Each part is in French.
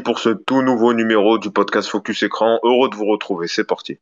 pour ce tout nouveau numéro du podcast Focus Écran. Heureux de vous retrouver. C'est parti.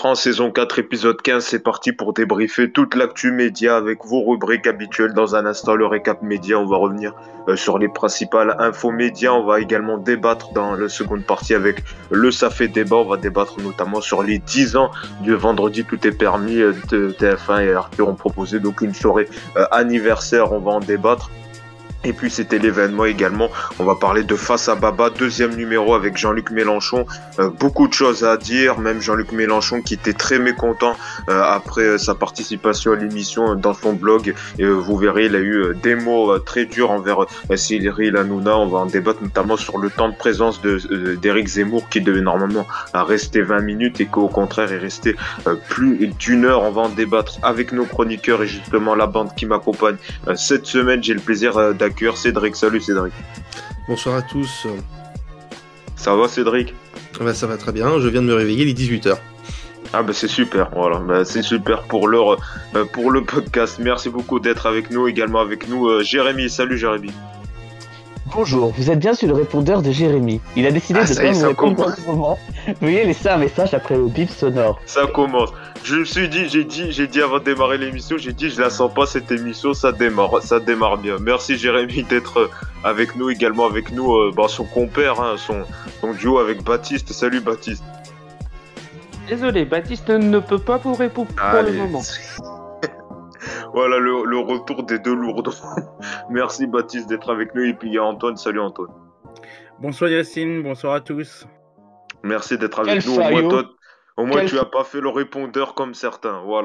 Écran, saison 4, épisode 15, c'est parti pour débriefer toute l'actu média avec vos rubriques habituelles. Dans un instant, le récap média, on va revenir euh, sur les principales infos médias. On va également débattre dans la seconde partie avec le Ça débat. On va débattre notamment sur les 10 ans du vendredi tout est permis euh, de TF1 et Arthur ont proposé donc une soirée euh, anniversaire. On va en débattre. Et puis c'était l'événement également. On va parler de Face à Baba, deuxième numéro avec Jean-Luc Mélenchon. Euh, beaucoup de choses à dire, même Jean-Luc Mélenchon qui était très mécontent euh, après euh, sa participation à l'émission dans son blog. Et vous verrez, il a eu des mots très durs envers Cyril Hanouna. On va en débattre notamment sur le temps de présence de d'Éric Zemmour qui devait normalement rester 20 minutes et qu'au contraire est resté plus d'une heure. On va en débattre avec nos chroniqueurs et justement la bande qui m'accompagne cette semaine. J'ai le plaisir d'accueillir Cédric. Salut Cédric. Bonsoir à tous. Ça va Cédric? Bah, Ça va très bien, je viens de me réveiller, il est 18h. Ah bah c'est super, voilà, bah, c'est super pour l'heure, euh, pour le podcast. Merci beaucoup d'être avec nous, également avec nous euh, Jérémy. Salut Jérémy. Bonjour, vous êtes bien sur le répondeur de Jérémy. Il a décidé ah, de vous répondre en ce moment. Veuillez laisser un message après le bip sonore. Ça commence. Je me suis dit, j'ai dit, j'ai dit avant de démarrer l'émission, j'ai dit, je la sens pas cette émission, ça démarre, ça démarre bien. Merci Jérémy d'être euh, avec nous, également avec nous, euh, bah, son compère, hein, son, son duo avec Baptiste. Salut Baptiste. Désolé, Baptiste ne peut pas vous répondre pour le moment. Voilà le, le, retour des deux lourds. Merci Baptiste d'être avec nous et puis il y a Antoine. Salut Antoine. Bonsoir Yacine, bonsoir à tous. Merci d'être avec nous. Au moins, au moins tu as pas fait le répondeur comme certains. Voilà.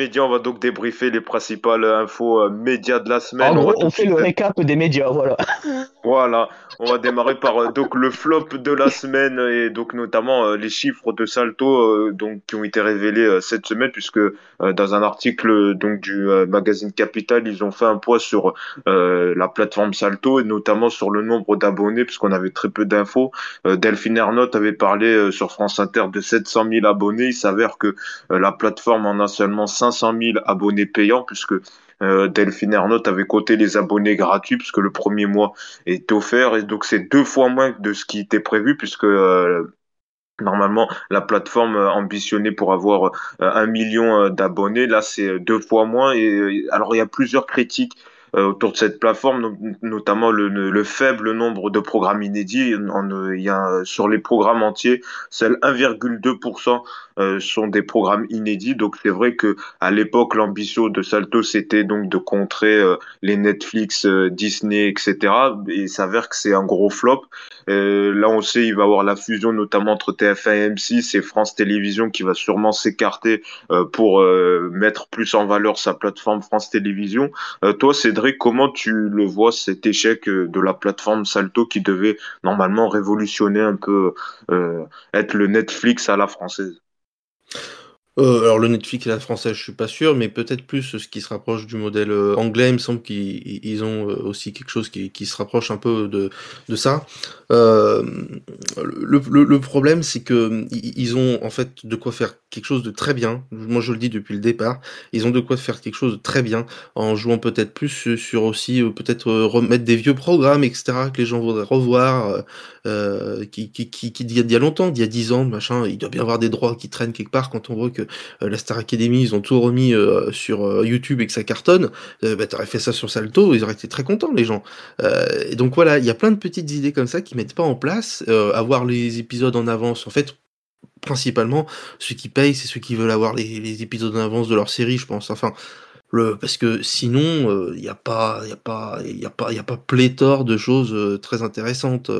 médias, on va donc débriefer les principales infos euh, médias de la semaine. En gros, on, fait le récap des médias, voilà. Voilà, on va démarrer par euh, donc le flop de la semaine et donc notamment euh, les chiffres de Salto donc qui ont été révélés cette semaine puisque dans un article donc du magazine Capital, ils ont fait un poids sur la plateforme Salto et notamment sur le nombre d'abonnés puisqu'on avait très peu d'infos. Delphine Ernotte avait parlé sur France Inter de 700 000 abonnés. Il s'avère que la plateforme en a seulement 500 000 abonnés payants puisque euh, Delphine Ernotte avait coté les abonnés gratuits puisque le premier mois est offert et donc c'est deux fois moins de ce qui était prévu puisque euh, Normalement, la plateforme ambitionnée pour avoir euh, un million d'abonnés, là c'est deux fois moins. Et alors il y a plusieurs critiques autour de cette plateforme, notamment le, le, faible nombre de programmes inédits. il y a sur les programmes entiers, seul 1,2% euh, sont des programmes inédits. Donc c'est vrai que à l'époque l'ambition de Salto c'était donc de contrer euh, les Netflix, euh, Disney, etc. Et il s'avère que c'est un gros flop. là on sait il va y avoir la fusion notamment entre TF1 et M6 et France Télévisions qui va sûrement s'écarter pour mettre plus en valeur sa plateforme France Télévisions. toi Cédric, comment tu le vois cet échec de la plateforme Salto qui devait normalement révolutionner un peu, être le Netflix à la française? Euh, alors le Netflix et la française, je suis pas sûr, mais peut-être plus ce qui se rapproche du modèle euh, anglais. Il me semble qu'ils ont euh, aussi quelque chose qui, qui, se rapproche un peu de, de ça. Euh, le, le, le, problème, c'est que ils ont en fait de quoi faire quelque chose de très bien. Moi, je le dis depuis le départ. Ils ont de quoi faire quelque chose de très bien en jouant peut-être plus sur aussi peut-être remettre des vieux programmes, etc. que les gens voudraient revoir, euh, qui, qui, qui, qui, il y a longtemps, il y a dix ans, machin. Il doit bien avoir des droits qui traînent quelque part quand on voit que la Star Academy, ils ont tout remis sur YouTube et que ça cartonne. bah, t'aurais fait ça sur Salto, ils auraient été très contents les gens. et donc voilà, il y a plein de petites idées comme ça qui mettent pas en place, euh, avoir les épisodes en avance, en fait, principalement, ceux qui payent, c'est ceux qui veulent avoir les, épisodes en avance de leur série, je pense. Enfin, le, parce que sinon, il euh, n'y a pas, il a pas, il a pas, il a pas pléthore de choses euh, très intéressantes.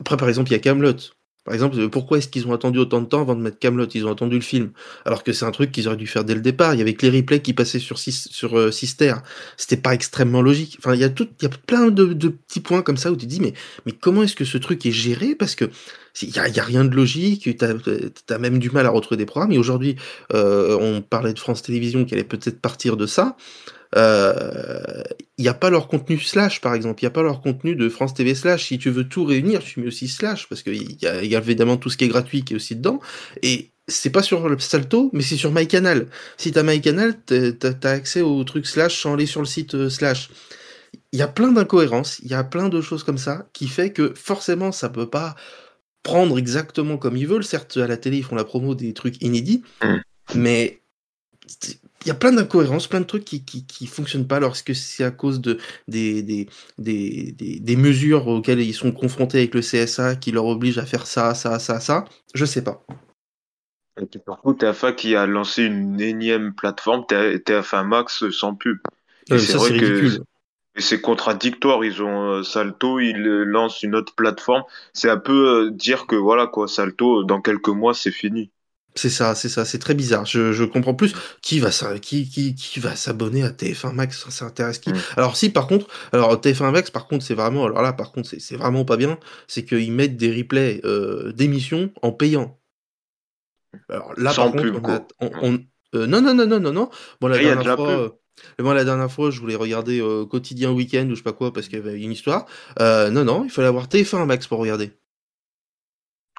Après, par exemple, il y a Camelot. Par exemple, pourquoi est-ce qu'ils ont attendu autant de temps avant de mettre Camelot? Ils ont attendu le film, alors que c'est un truc qu'ils auraient dû faire dès le départ. Il y avait que les replays qui passaient sur sur euh, Sister. C'était pas extrêmement logique. Enfin, il y a tout, il y a plein de, petits points comme ça où tu te dis mais comment est-ce que ce truc est géré? Parce que il y a, rien de logique. T'as as même du mal à retrouver des programmes. Et aujourd'hui, euh, on parlait de France Télévisions qui allait peut-être partir de ça il euh, n'y a pas leur contenu slash par exemple, il n'y a pas leur contenu de France TV slash. Si tu veux tout réunir, tu mets aussi slash parce qu'il y, a, y a évidemment tout ce qui est gratuit qui est aussi dedans. Et c'est pas sur le Salto, mais c'est sur MyCanal. Si t'as MyCanal, t'as as accès au truc slash sans aller sur le site euh, slash. Il y a plein d'incohérences, il y a plein de choses comme ça qui fait que forcément ça peut pas prendre exactement comme ils veulent. Certes, à la télé, ils font la promo des trucs inédits, mmh. mais y a plein d'incohérences, plein de trucs qui, qui, qui fonctionnent pas lorsque c'est à cause de des, des, des, des, mesures auxquelles ils sont confrontés avec le CSA qui leur obligent à faire ça, ça, ça, ça. Je sais pas. Et puis surtout, TF1 qui a lancé une énième plateforme, TF1 Max sans pub. Et c'est vrai que c'est contradictoire. Ils ont euh, Salto, ils lancent une autre plateforme. C'est un peu euh, dire que voilà quoi, Salto, dans quelques mois, c'est fini. C'est ça, c'est ça, c'est très bizarre. Je, je comprends plus qui va qui qui qui va s'abonner à TF1 Max, ça intéresse qui. Mm. Alors si par contre, alors TF1 Max par contre c'est vraiment alors là par contre c'est vraiment pas bien, c'est qu'ils mettent des replays euh, d'émissions en payant. Alors là par contre on, euh, non non non non non non. Bon la dernière fois euh, moi, la dernière fois, je voulais regarder euh, Quotidien Week-end ou je sais pas quoi parce qu'il y avait une histoire. Euh, non, non, il fallait avoir TF1 Max pour regarder.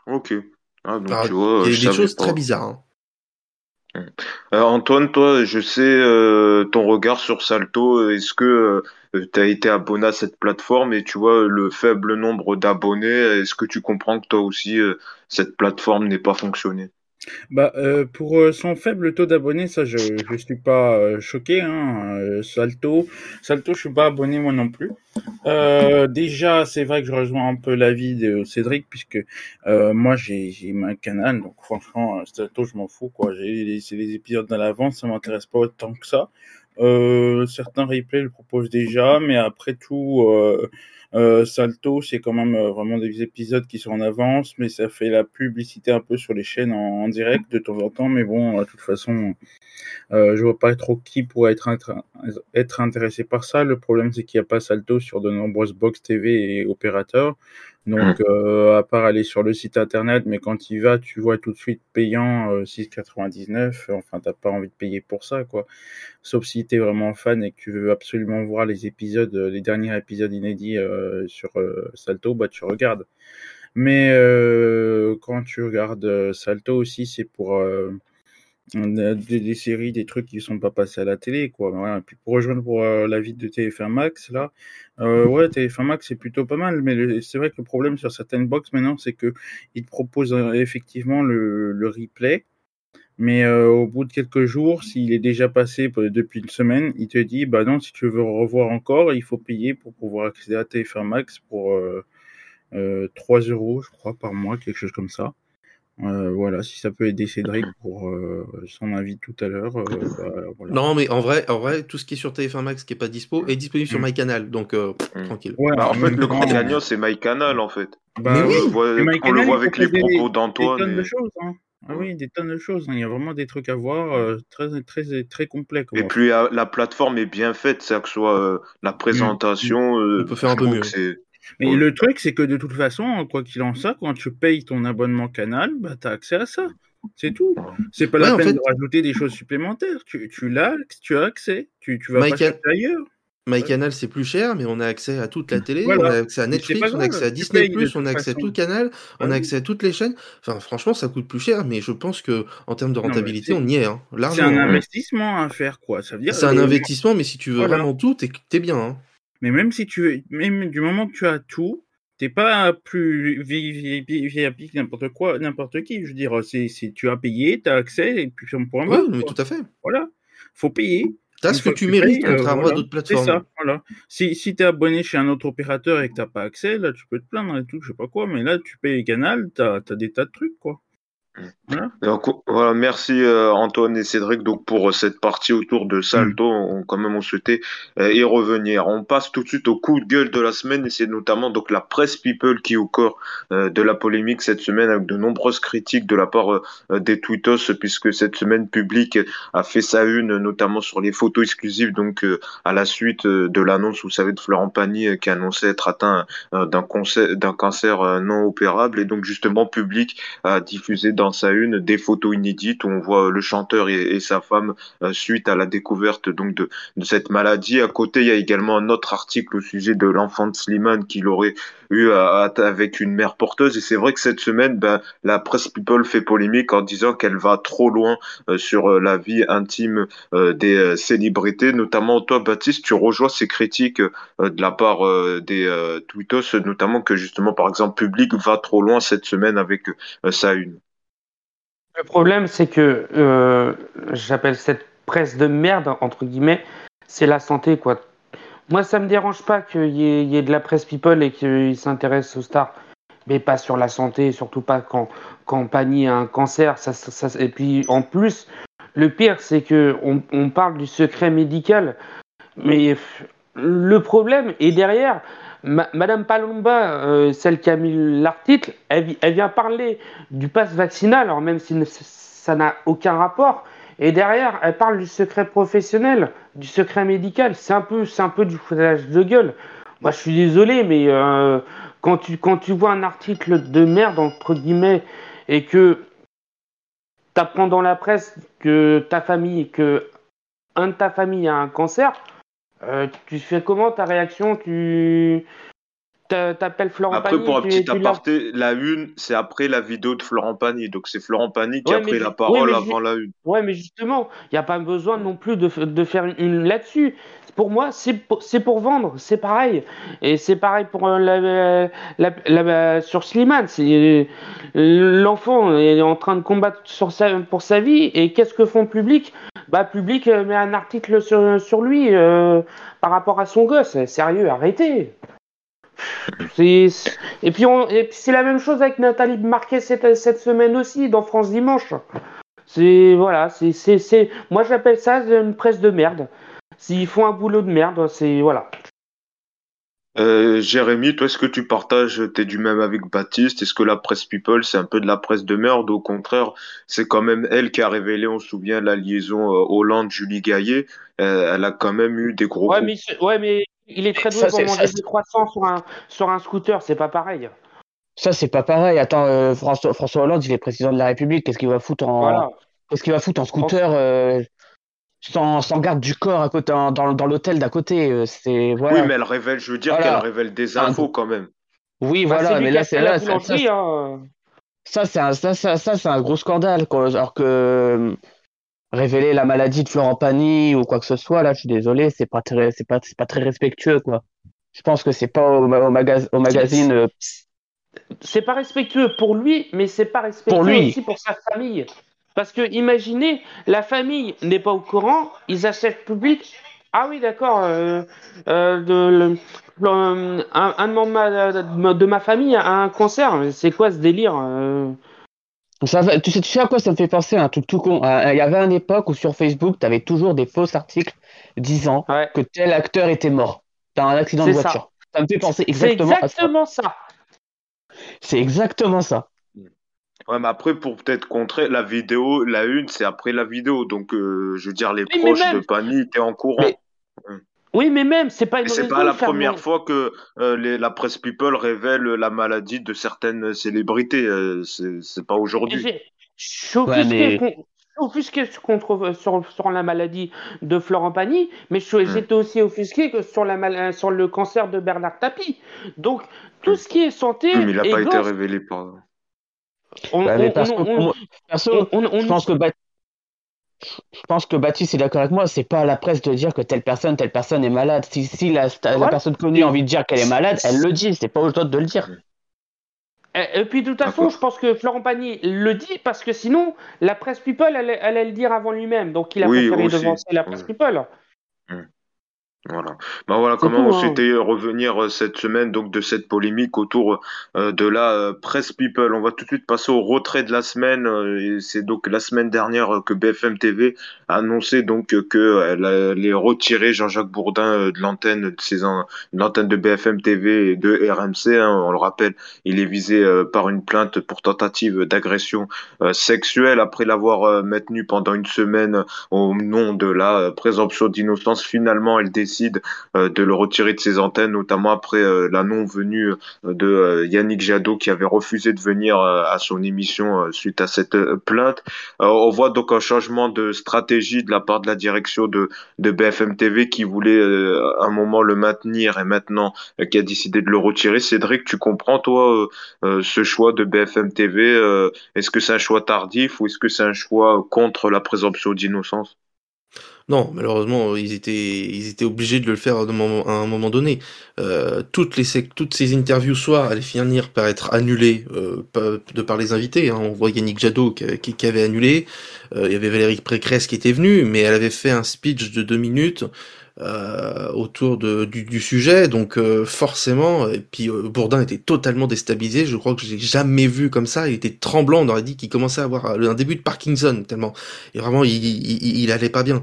Ok. Ah, donc, tu vois, il y a des choses très bizarres. Hein. Euh, Antoine, toi, je sais euh, ton regard sur Salto. Est-ce que euh, tu as été abonné à cette plateforme et tu vois le faible nombre d'abonnés Est-ce que tu comprends que toi aussi, cette plateforme n'est pas fonctionnée bah, euh, pour euh, son faible taux d'abonnés, ça, je je suis pas euh, choqué. Hein. Euh, Salto, Salto, je suis pas abonné moi non plus. déjà, c'est vrai que je rejoins un peu l'avis de Cédric puisque moi j'ai un canal, donc franchement Salto, je m'en fous quoi. J'ai c'est les épisodes dans l'avance, ça m'intéresse pas autant que ça. certains replays le proposent déjà, mais après tout. Euh, Salto, c'est quand même euh, vraiment des épisodes qui sont en avance, mais ça fait la publicité un peu sur les chaînes en, direct de temps en temps. Mais bon, de toute façon, euh, je vois pas trop qui pourrait être intéressé par ça. Le problème, c'est qu'il n'y a pas Salto sur de nombreuses box TV et opérateurs. Donc, mmh. euh, à part aller sur le site internet, mais quand tu y vas, tu vois tout de suite payant euh, 6,99. Enfin, t'as pas envie de payer pour ça, quoi. Sauf si tu es vraiment fan et que tu veux absolument voir les épisodes, les derniers épisodes inédits euh, sur euh, Salto, bah tu regardes. Mais euh, quand tu regardes Salto aussi, c'est pour des, séries, des trucs qui sont pas passés à la télé, quoi. Pour rejoindre pour euh, la vie de TF1 Max, là, euh, ouais, TF1 Max c'est plutôt pas mal, mais c'est vrai que le problème sur certaines box maintenant, c'est que ils te proposent euh, effectivement le, replay, mais euh, au bout de quelques jours, s'il est déjà passé depuis une semaine, il te dit, bah non, si tu veux revoir encore, il faut payer pour pouvoir accéder à TF1 Max pour 3 euros, je crois, par mois, quelque chose comme ça. Euh, voilà, si ça peut aider Cédric pour euh, son avis tout à l'heure. Euh, bah, voilà. Non, mais en vrai, en vrai, tout ce qui est sur TF1 Max qui est pas dispo est disponible sur mm. MyCanal, donc mm. tranquille. Ouais, bah, en fait, le grand gagnant c'est MyCanal en fait. Bah, mais oui, on, voit, on le voit avec les propos d'Antoine. Des choses. Hein. Ah oui, des tonnes de choses. Hein. Il y a vraiment des trucs à voir très, très, très complets. Et puis la plateforme est bien faite, c'est que ce soit la mm. présentation. On peut faire un peu mieux. Mais le truc, c'est que de toute façon, quoi qu'il en soit, quand tu payes ton abonnement canal, bah, tu as accès à ça. C'est tout. C'est pas la peine de rajouter des choses supplémentaires. Tu, tu l'as, tu as accès. Tu, tu vas pas ailleurs. MyCanal, c'est plus cher, mais on a accès à toute la télé, on a accès à Netflix, on a accès à Disney+, on a accès à tout le canal, on a accès à toutes les chaînes. Enfin, franchement, ça coûte plus cher, mais je pense que en termes de rentabilité, on y est. Hein, c'est un investissement à faire, quoi. Ça veut dire. C'est un investissement, mais si tu veux vraiment tout, t'es es bien. Hein. Mais même si tu, même du moment que tu as tout, t'es pas plus VIP que n'importe quoi, n'importe qui. Je veux dire, c'est, tu as payé, tu as accès, et puis on pourra Oui, mais tout à fait. Voilà. Faut payer. Tu as ce que tu mérites, euh, contrairement à d'autres plateformes. C'est ça, voilà. Si, si tu es abonné chez un autre opérateur et que t'as pas accès, là, tu peux te plaindre et tout, je sais pas quoi, mais là, tu payes Canal, tu as, des tas de trucs, quoi. Donc, voilà, merci euh, Antoine et Cédric donc pour euh, cette partie autour de Salto. Mm. On, quand même on souhaitait euh, y revenir. On passe tout de suite au coup de gueule de la semaine et c'est notamment donc la presse people qui est au corps de la polémique cette semaine avec de nombreuses critiques de la part des tweetos puisque cette semaine publique a fait sa une notamment sur les photos exclusives donc à la suite de l'annonce vous savez de Florent Pagny qui annonçait être atteint d'un d'un cancer non opérable et donc justement public a diffusé dans sa une des photos inédites où on voit le chanteur et, sa femme euh, suite à la découverte donc de, cette maladie. À côté, il y a également un autre article au sujet de l'enfant de Slimane qu'il aurait eu avec une mère porteuse. Et c'est vrai que cette semaine, ben, la presse People fait polémique en disant qu'elle va trop loin euh, sur euh, la vie intime des célébrités. Notamment toi, Baptiste, tu rejoins ces critiques de la part des tweetos, notamment que justement, par exemple, Public va trop loin cette semaine avec sa une. Le problème, c'est que euh, j'appelle cette presse de merde, entre guillemets, c'est la santé, quoi. Moi, ça me dérange pas qu'il y, ait de la presse people et qu'ils s'intéressent aux stars, mais pas sur la santé, surtout pas quand, quand Pagny a un cancer. Et puis, en plus, le pire, c'est que on, on, parle du secret médical, mais le problème est derrière. Madame Palomba, euh, celle qui a mis l'article, elle, vient parler du pass vaccinal, alors même si ça n'a aucun rapport. Et derrière, elle parle du secret professionnel, du secret médical. C'est un peu, c'est un peu du foutage de gueule. Moi, je suis désolé, mais euh, quand tu quand tu vois un article de merde entre guillemets et que tu apprends dans la presse que ta famille, que un de ta famille a un cancer, euh, tu fais comment ta réaction? Tu t'appelles Florent Après, pour un petit aparté, la une, c'est après la vidéo de Florent Pagny. Donc, c'est Florent Pagny qui a pris la parole avant la une. Ouais, mais justement, il n'y a pas besoin non plus de, de faire une là-dessus. Pour moi, c'est pour, vendre, c'est pareil. Et c'est pareil pour euh, la, sur Slimane. L'enfant est en train de combattre sa, pour sa vie. Et qu'est-ce que font le public? Bah, public euh, met un article sur, lui euh, par rapport à son gosse. Sérieux, arrêtez. Et puis, c'est la même chose avec Nathalie Marquet cette, semaine aussi dans France Dimanche. C'est voilà, moi j'appelle ça une presse de merde. S'ils font un boulot de merde, c'est voilà. Euh, Jérémy, toi, est-ce que tu partages, t'es du même avec Baptiste? Est-ce que la presse People, c'est un peu de la presse de merde? Au contraire, c'est quand même elle qui a révélé, on se souvient, la liaison euh, Hollande-Julie Gaillet. Euh, elle a quand même eu des gros. Ouais, mais, ouais, mais il est très doué pour manger des croissants sur un, sur un scooter, c'est pas pareil. Ça, c'est pas pareil. Attends, euh, François, François, Hollande, il est président de la République. Qu'est-ce qu'il va foutre en. Qu'est-ce qu'il va foutre en scooter sans, garde du corps à côté, dans, dans l'hôtel d'à côté. Euh, c'est voilà. Oui, mais elle révèle, je veux dire qu'elle révèle des infos quand même. Oui, bah, voilà, mais là, c'est là. Ça, hein. ça, c'est un, ça, ça, ça c'est un gros scandale. Quoi. Alors que euh, révéler la maladie de Florent Pagny ou quoi que ce soit, là, je suis désolé, c'est pas très, c'est pas, c'est pas très respectueux, quoi. Je pense que c'est pas au, au, au magazine. Euh, c'est pas respectueux pour lui, mais c'est pas respectueux pour lui. aussi pour sa famille. Parce que imaginez, la famille n'est pas au courant, ils achètent public. Ah oui, d'accord. Euh, euh, un, membre de ma famille a un cancer. C'est quoi ce délire euh? ça, tu, sais, tu sais à quoi ça me fait penser un truc tout con Il y avait une époque où sur Facebook, tu avais toujours des faux articles disant que tel acteur était mort dans un accident de voiture. Ça, me fait penser exactement, exactement ça. C'est exactement ça. Ouais, mais après, pour peut-être contrer la vidéo, la une, c'est après la vidéo. Donc, euh, je veux dire, les proches de Pani étaient en courant. Oui, mais même, c'est pas une C'est pas la première fois que euh, la presse People révèle la maladie de certaines célébrités. Euh, c'est pas aujourd'hui. Je suis offusqué, contre, sur, sur, la maladie de Florent Pagny, mais j'étais aussi offusqué que sur, la sur le cancer de Bernard Tapie. Donc, tout ce qui est santé. mais il n'a pas été révélé par je pense que je pense que Baptiste est d'accord avec moi, c'est pas à la presse de dire que telle personne, telle personne est malade. Si, si la, personne connue a envie de dire qu'elle est malade, elle le dit, c'est pas aux autres de le dire. Et, puis de toute façon, je pense que Florent Pagny le dit parce que sinon, la presse People, elle, allait le dire avant lui-même. Donc il a préféré devancer la presse People. Voilà. Ben voilà comment on hein. s'était revenir euh, cette semaine donc de cette polémique autour euh, de la euh, presse people. On va tout de suite passer au retrait de la semaine. et c'est donc la semaine dernière que BFM TV a annoncé donc que elle allait retirer Jean-Jacques Bourdin de l'antenne de ses l'antenne de BFM TV et de RMC. Hein. on le rappelle, il est visé par une plainte pour tentative d'agression sexuelle après l'avoir maintenu pendant une semaine au nom de la présomption d'innocence. Finalement, elle décide euh, de le retirer de ses antennes, notamment après euh, la non-venue euh, de Yannick Jadot qui avait refusé de venir à son émission suite à cette plainte. on voit donc un changement de stratégie de la part de la direction de, de BFM TV qui voulait un moment le maintenir et maintenant qui a décidé de le retirer. Cédric, tu comprends toi ce choix de BFM TV Est-ce que c'est un choix tardif ou est-ce que c'est un choix contre la présomption d'innocence? Non, malheureusement, ils étaient, ils étaient obligés de le faire à un moment, donné. Euh, toutes, les, toutes ces interviews soir allaient finir par être annulées euh, de par les invités. Hein. On voit Yannick Jadot qui, qui, avait annulé. Euh, il y avait Valérie Pécresse qui était venue, mais elle avait fait un speech de deux minutes euh, autour de, du, sujet, donc euh, forcément, et puis euh, Bourdin était totalement déstabilisé, je crois que j'ai jamais vu comme ça, il était tremblant, on aurait dit qu'il commençait à avoir un début de Parkinson, tellement, et vraiment, il, il, il allait pas bien.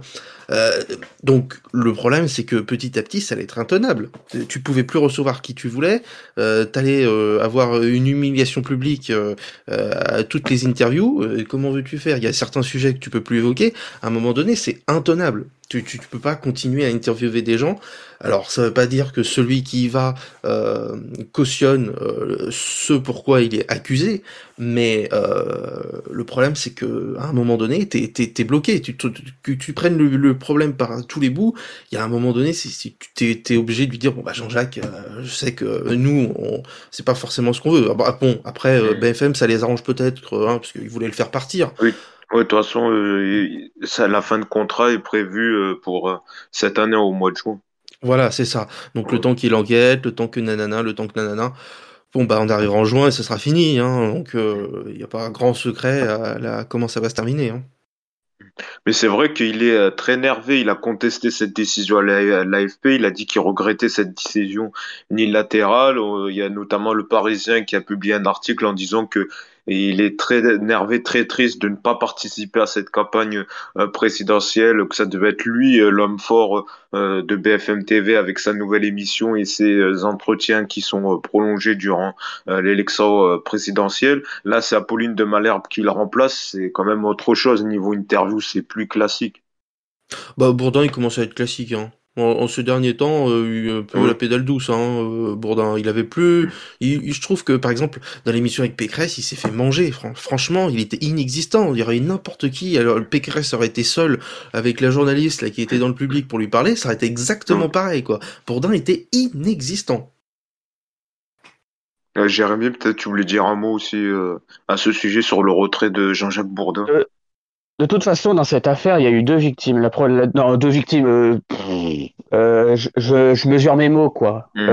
Euh, donc le problème, c'est que petit à petit, ça allait être intenable. Tu pouvais plus recevoir qui tu voulais, euh, t'allais euh, avoir une humiliation publique euh, à toutes les interviews. comment veux-tu faire? Il y a certains sujets que tu peux plus évoquer. À un moment donné, c'est intenable. Tu, tu, tu, peux pas continuer à interviewer des gens. Alors, ça veut pas dire que celui qui y va euh, cautionne euh, ce pourquoi il est accusé, mais euh, le problème c'est que à un moment donné, t'es es, bloqué. Tu, tu, tu prennes le, problème par tous les bouts. Il y a un moment donné, si tu es, obligé de lui dire bon bah Jean-Jacques, euh, je sais que nous, c'est pas forcément ce qu'on veut. Ah, bah, bon, après euh, BFM, ça les arrange peut-être, hein, parce qu'ils voulaient le faire partir. Oui. Oui, de toute façon, euh, ça, la fin de contrat est prévue euh, pour euh, cette année au mois de juin. Voilà, c'est ça. Donc le temps qu'il enquête, le temps que nanana, le temps que nanana. Bon, bah on arrivera en juin et ce sera fini. Hein, donc il n'y a pas grand secret à, comment ça va se terminer. Hein. Mais c'est vrai qu'il est très énervé. Il a contesté cette décision à l'AFP. Il a dit qu'il regrettait cette décision unilatérale. Il y a notamment le Parisien qui a publié un article en disant que et il est très énervé, très triste de ne pas participer à cette campagne euh, présidentielle, que ça devait être lui euh, l'homme fort euh, de BFM TV avec sa nouvelle émission et ses entretiens qui sont prolongés durant l'élection présidentielle. Là, c'est Apolline de Malherbe qui le remplace, c'est quand même autre chose niveau interview, c'est plus classique. Bah Bourdin, il commence à être classique, hein. En, ce dernier temps, euh, eu un peu la pédale douce, hein, euh, Bourdin. Il avait plus. Il, je trouve que, par exemple, dans l'émission avec Pécresse, il s'est fait manger. franchement, il était inexistant. Il y aurait n'importe qui. Alors, Pécresse aurait été seul avec la journaliste là qui était dans le public pour lui parler, ça aurait été exactement pareil, quoi. Bourdin était inexistant. Euh, Jérémy, peut-être tu voulais dire un mot aussi euh, à ce sujet sur le retrait de Jean-Jacques Bourdin. De toute façon, dans cette affaire, il y a eu deux victimes. La, non, deux victimes. Euh, euh, je, je, mesure mes mots, quoi. Mm.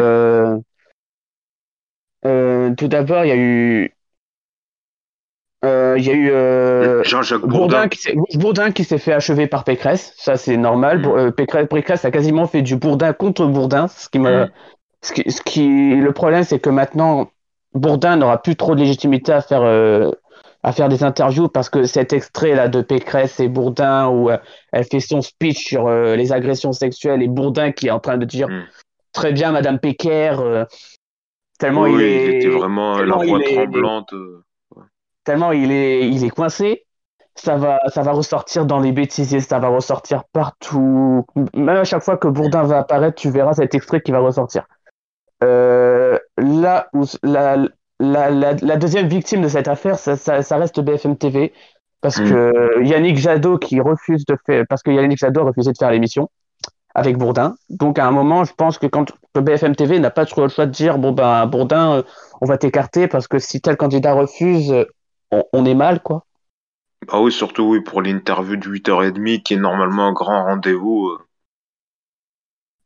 Euh, tout d'abord, il y a eu. il y a eu Jean-Jacques Bourdin, Bourdin qui s'est fait achever par Pécresse, ça c'est normal. Mm. Pécresse, Pécresse, a quasiment fait du Bourdin contre Bourdin, ce qui me, mm. ce, qui, ce qui, le problème c'est que maintenant Bourdin n'aura plus trop de légitimité à faire à faire des interviews parce que cet extrait là de Pécresse et Bourdin où euh, elle fait son speech sur euh, les agressions sexuelles et Bourdin qui est en train de dire mm. très bien Madame Péker euh, tellement il est était vraiment la voix tremblante tellement il est il est coincé. Ça va ça va ressortir dans les bêtisiers ça va ressortir partout. Même à chaque fois que Bourdin va apparaître tu verras cet extrait qui va ressortir. Là où la, la, la, la, deuxième victime de cette affaire, ça, ça, ça reste BFM TV. Parce mm. que Yannick Jadot qui refuse de faire, parce que Yannick Jadot a refusé de faire l'émission avec Bourdin. Donc à un moment, je pense que quand le BFM TV n'a pas trop le choix de dire bon ben Bourdin, euh, on va t'écarter parce que si tel candidat refuse, on, on est mal quoi. Ah oui, surtout oui pour l'interview de 8h30 qui est normalement un grand rendez-vous. Euh.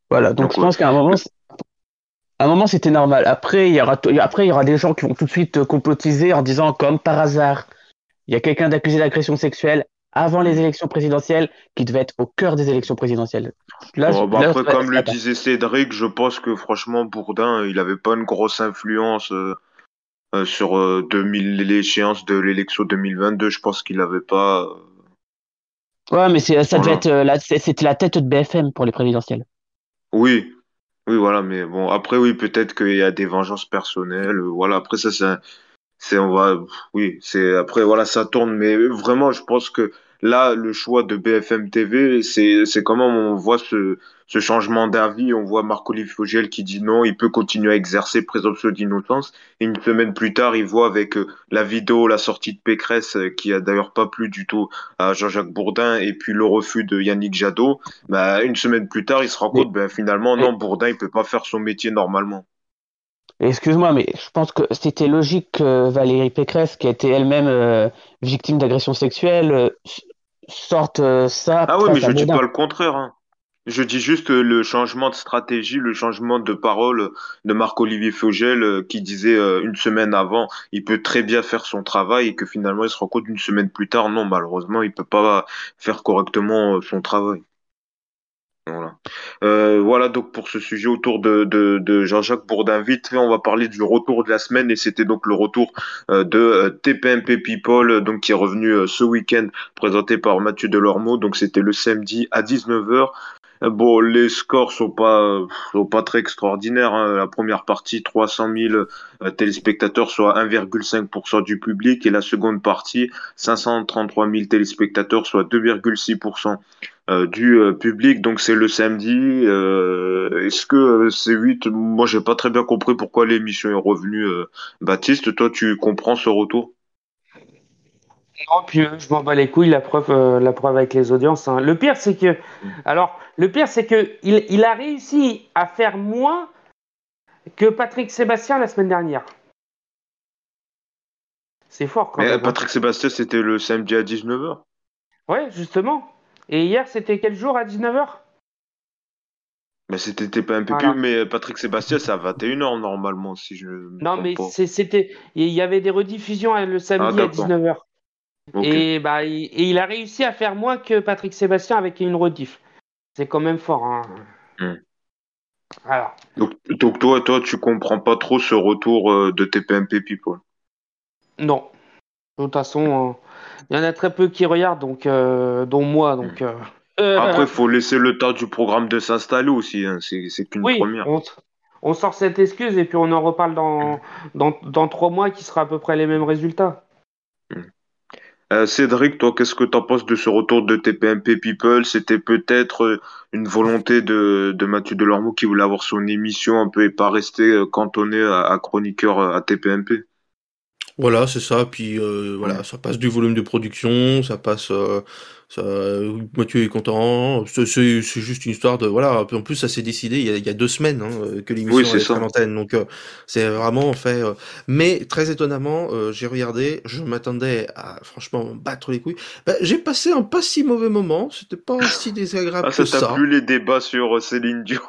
Voilà, donc, je pense qu'à un moment, à un moment, c'était normal. Après, il y aura, après, il y aura des gens qui vont tout de suite complotiser en disant, comme par hasard, il y a quelqu'un d'accusé d'agression sexuelle. avant les élections présidentielles qui devait être au cœur des élections présidentielles. Là, bah, après, comme le disait Cédric, je pense que franchement, Bourdin, il n'avait pas une grosse influence euh, euh, sur 2000, l'échéance de l'élection 2022. Je pense qu'il n'avait pas. Ouais, mais ça devait être c'était la tête de BFM pour les présidentielles. Oui, oui, voilà, mais bon, après, oui, peut-être qu'il y a des vengeances personnelles. Voilà, après, ça, c'est c'est on va oui c'est après voilà ça tourne mais vraiment je pense que là le choix de BFM TV c'est comment on voit ce ce changement d'avis. On voit Marc-Olivier Fogel qui dit non il peut continuer à exercer présomption d'innocence. Et une semaine plus tard il voit avec euh, la vidéo la sortie de Pécresse euh, qui a d'ailleurs pas plu du tout à Jean-Jacques Bourdin et puis le refus de Yannick Jadot. Bah une semaine plus tard il se rend compte ben finalement non Bourdin il peut pas faire son métier normalement. Excuse-moi, mais je pense que c'était logique que Valérie Pécresse, qui était elle-même euh, victime d'agression sexuelle, euh, sorte euh, ça. Ah oui, mais je dis pas le contraire. Hein. Je dis juste le changement de stratégie, le changement de parole de Marc-Olivier Fogel qui disait une semaine avant, il peut très bien faire son travail et que finalement il se rend compte une semaine plus tard, non, malheureusement, il peut pas faire correctement son travail. Voilà. Euh, voilà donc pour ce sujet autour de, de, Jean-Jacques Bourdin. Vite on va parler du retour de la semaine et c'était donc le retour euh, de euh, TPMP People donc qui est revenu ce week-end présenté par Mathieu Delormeau. Donc c'était le samedi à 19h. Bon, les scores sont pas sont pas très extraordinaires. Hein. La première partie, 300 000 téléspectateurs, soit 1,5% du public, et la seconde partie, 533 000 téléspectateurs, soit 2,6% euh, du euh, public. Donc c'est le samedi. Euh, est-ce que c'est 8 Moi, j'ai pas très bien compris pourquoi l'émission est revenue. Baptiste, toi, tu comprends ce retour? Non, puis je m'en bats les couilles, la preuve, la preuve avec les audiences. Hein. Le pire, c'est que, alors, le pire, c'est que il, il, a réussi à faire moins que Patrick Sébastien la semaine dernière. C'est fort quand Mais même. Hein. Patrick Sébastien, c'était le samedi à 19h. Ouais, justement. Et hier, c'était quel jour à 19h mais c'était pas un peu plus, mais Patrick Sébastien, c'est à 21h normalement, si je. Non, mais c'était. Il y avait des rediffusions hein, le samedi ah, à 19h. Et, bah, il... et il a réussi à faire moins que Patrick Sébastien avec une rediff. C'est quand même fort. Hein. Hmm. Alors. Donc, donc, toi, toi, tu comprends pas trop ce retour euh, de TPMP People? Non. De toute façon, euh, il y en a très peu qui regardent, donc, euh, dont moi. Donc, euh, euh, Après, il faut laisser le temps du programme de s'installer aussi. Hein. C'est qu'une oui, première. On, sort cette excuse et puis on en reparle dans, dans, dans, trois mois qui sera à peu près les mêmes résultats. Cédric, toi, qu'est-ce que tu en penses de ce retour de TPMP People? C'était peut-être une volonté de, de Mathieu Delormeau qui voulait avoir son émission un peu et pas rester cantonné à chroniqueur à TPMP voilà, c'est ça. Puis euh, voilà, ça passe du volume de production, ça passe. Euh, ça, Mathieu est content. C'est juste une histoire de voilà. En plus, ça s'est décidé il y, a, il y a, deux semaines hein, que l'émission oui, est à l'antenne. Donc euh, c'est vraiment fait. mais très étonnamment, j'ai regardé. Je m'attendais à franchement battre les couilles. Bah, j'ai passé un pas si mauvais moment. C'était pas si désagréable ah, ça que ça. Ça t'a plu les débats sur Céline Dion?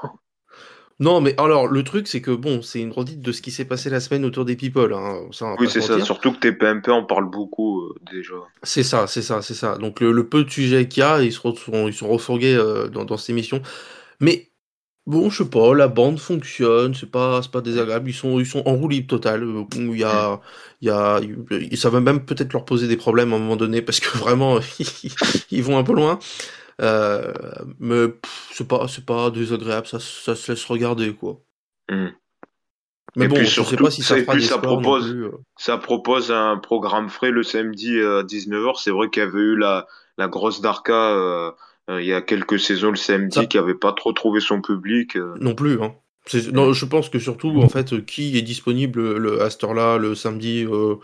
Non, mais alors le truc c'est que bon, c'est une redite de ce qui s'est passé la semaine autour des people. Hein, oui, c'est ça. Surtout que tes PMP en parlent beaucoup euh, déjà. C'est ça, c'est ça, c'est ça. Donc le, peu de sujets qu'il y a, ils sont, ils sont refourgués euh, dans, dans cette émission. Mais bon, je sais pas, la bande fonctionne, c'est pas, pas désagréable. Ils sont, ils sont en roue libre totale. Il y a, il y a, ça va même peut-être leur poser des problèmes à un moment donné parce que vraiment, ils vont un peu loin. Euh, mais c'est pas, c'est pas désagréable, ça, ça se laisse regarder, quoi. Hmm. Mais bon, je sais pas si ça fera ça propose, euh. ça propose un programme frais le samedi à 19h. C'est vrai qu'il y avait eu la, la grosse Darka euh, il y a quelques saisons le samedi qui avait pas trop trouvé son public. Non plus, hein. Non, je pense que surtout, en fait, qui est disponible le, à cette heure-là, le samedi, euh,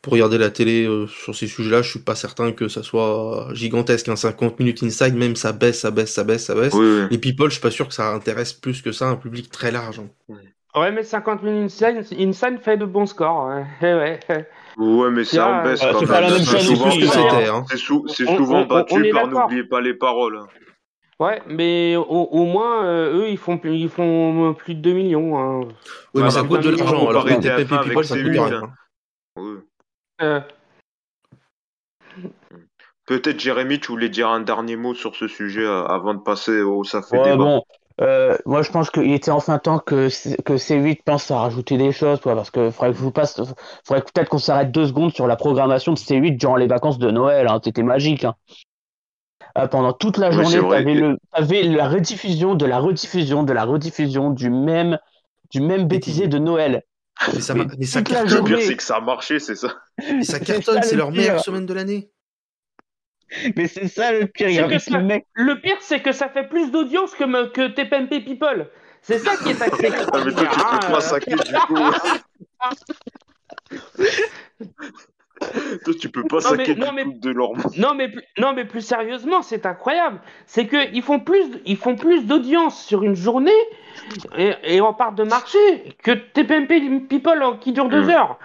pour regarder la télé euh, sur ces sujets-là, je suis pas certain que ça soit gigantesque. Hein, 50 minutes inside, même ça baisse, ça baisse, ça baisse, ça baisse. Les people, je suis pas sûr que ça intéresse plus que ça un public très large. Hein. Ouais, mais 50 minutes inside, inside fait de bons scores. Ouais, ouais. ouais mais ça en baisse quand même. C'est souvent, hein. souvent battu par n'oubliez pas les paroles. Hein. Ouais, mais au, moins, euh, eux, ils font, ils font plus de 2 millions. Hein. Oui, mais ça coûte de l'argent. Alors que TP People, ça coûte rien. Oui. Euh... Peut-être Jérémy, tu voulais dire un dernier mot sur ce sujet euh, avant de passer au ça fait ouais, Bon, euh, moi je pense qu'il était enfin temps que, que C8 pense à rajouter des choses, parce que faudrait que je vous passe, faudrait peut-être qu'on s'arrête deux secondes sur la programmation de C8 durant les vacances de Noël. Hein. C'était magique. Hein. Euh, pendant toute la journée, tu avais, la rediffusion de la rediffusion de la rediffusion du même, du même bêtisier de Noël. Mais ça, mais ça Le pire, c'est que ça a marché, c'est ça. Mais ça cartonne, c'est leur meilleure semaine de l'année. Mais c'est ça le pire. Le pire, c'est que ça fait plus d'audience que, que TPMP People. C'est ça qui est accès. ah, mais toi, tu saquer du coup. Toi, tu peux pas saquer non, mais, de leur non mais, non, mais plus sérieusement, c'est incroyable. C'est qu'ils font plus, ils font plus d'audience sur une journée et, on part de marché que TPMP People qui dure deux mm. heures.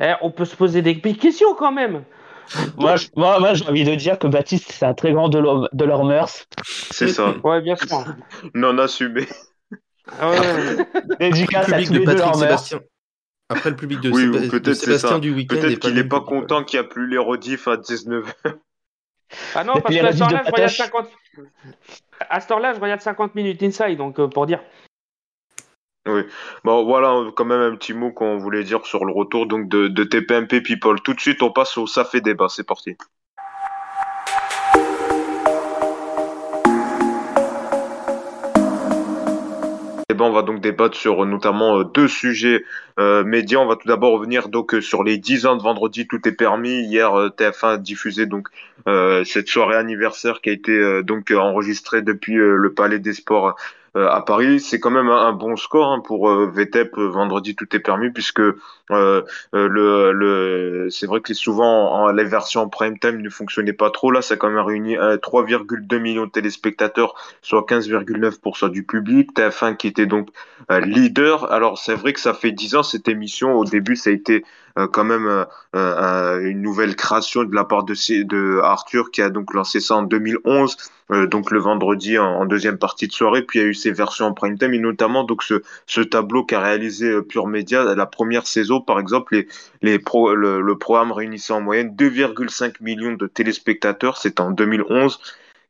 Eh, on peut se poser des questions quand même. moi, moi, j'ai envie de dire que Baptiste, c'est un très grand de, leur, de leurs mœurs. C'est ça. Ouais, bien sûr. non assumé. Ah ouais. Dédicace à tous de les Patrick Sébastien. Après le public de, oui, Séba... Sébastien du week-end. Peut-être qu'il n'est pas content qu'il n'y a plus les rediffs à 19h. Ah non, parce qu'à ce temps-là, je regarde 50... À ce temps-là, je regarde 50 minutes inside, donc euh, pour dire. Oui, bon voilà quand même un petit mot qu'on voulait dire sur le retour donc de, de TPMP People. Tout de suite, on passe au ça fait débat, c'est parti. Eh ben, on va donc débattre sur notamment euh, deux sujets euh, médias. On va tout d'abord revenir donc euh, sur les 10 ans de vendredi, tout est permis. Hier, TF1 a diffusé donc cette soirée anniversaire qui a été donc enregistrée depuis le Palais des Sports euh, à Paris. C'est quand même un, bon score hein, pour euh, VTEP. Euh, vendredi, tout est permis puisque le, le c'est vrai que souvent en, les versions prime time ne fonctionnaient pas trop. Là, ça a quand même réuni 3,2 millions de téléspectateurs, soit 15,9% du public. TF1 qui était donc leader. Alors c'est vrai que ça fait 10 ans cette émission. Au début, ça a été quand même une nouvelle création de la part de, de Arthur qui a donc lancé ça en 2011 euh, donc le vendredi en, deuxième partie de soirée. Puis il y a eu ces versions en prime time et notamment donc ce, ce tableau qu'a réalisé euh, Pure Media la première saison par exemple le, programme réunissait en moyenne 2,5 millions de téléspectateurs, c'est en 2011.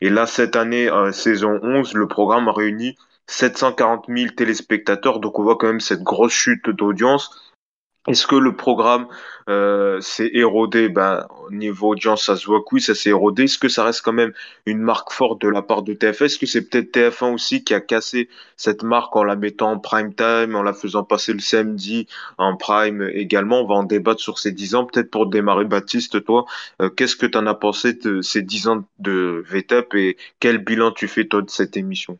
Et là cette année saison 11 le programme a réuni 740 000 téléspectateurs, donc on voit quand même cette grosse chute d'audience. Est-ce que le programme euh, s'est érodé? Ben, Au niveau audience, ça se voit que oui, ça s'est érodé. Est-ce que ça reste quand même une marque forte de la part de TF1 Est-ce que c'est peut-être TF1 aussi qui a cassé cette marque en la mettant en prime time, en la faisant passer le samedi en prime également? On va en débattre sur ces 10 ans. Peut-être pour démarrer, Baptiste, toi, euh, qu'est-ce que tu en as pensé de ces 10 ans de VTEP et quel bilan tu fais toi de cette émission?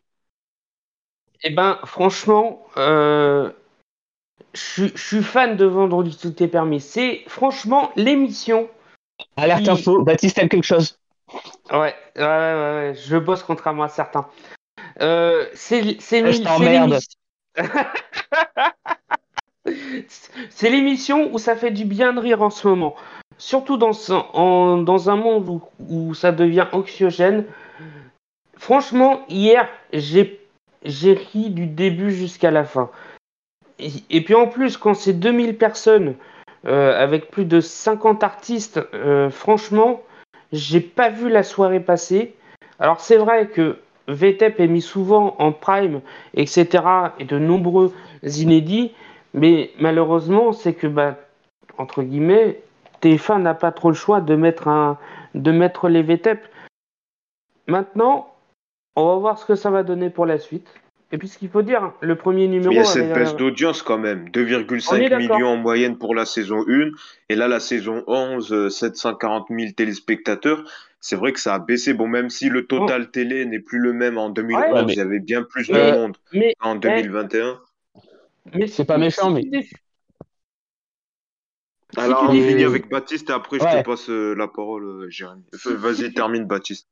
Eh ben, franchement... Euh je, suis fan de Vendredi Tout est permis. C'est franchement l'émission. Alerte info, Baptiste a quelque chose. Ouais, ouais, ouais, ouais, je bosse contrairement à certains. Euh, c'est c'est C'est l'émission où ça fait du bien de rire en ce moment. Surtout dans, dans un monde où, où, ça devient anxiogène. Franchement, hier, j'ai ri du début jusqu'à la fin et, puis en plus, quand c'est 2000 personnes euh, avec plus de 50 artistes, euh, franchement, j'ai pas vu la soirée passer. Alors c'est vrai que VTEP est mis souvent en prime, etc., et de nombreux inédits, mais malheureusement, c'est que, bah, entre guillemets, TF1 n'a pas trop le choix de mettre, un, de mettre les VTEP. Maintenant, on va voir ce que ça va donner pour la suite. Et puis ce qu'il faut dire, le premier numéro. il y a cette baisse d'audience quand même. 2,5 millions en moyenne pour la saison 1. Et là, la saison 11, 740 000 téléspectateurs. C'est vrai que ça a baissé. Bon, même si le total télé n'est plus le même en 2011, il y avait bien plus de monde en 2021. Mais c'est pas méchant, mais. Alors, on finit avec Baptiste et après, je te passe euh, la parole, euh, Jérémy. Vas-y, termine, Baptiste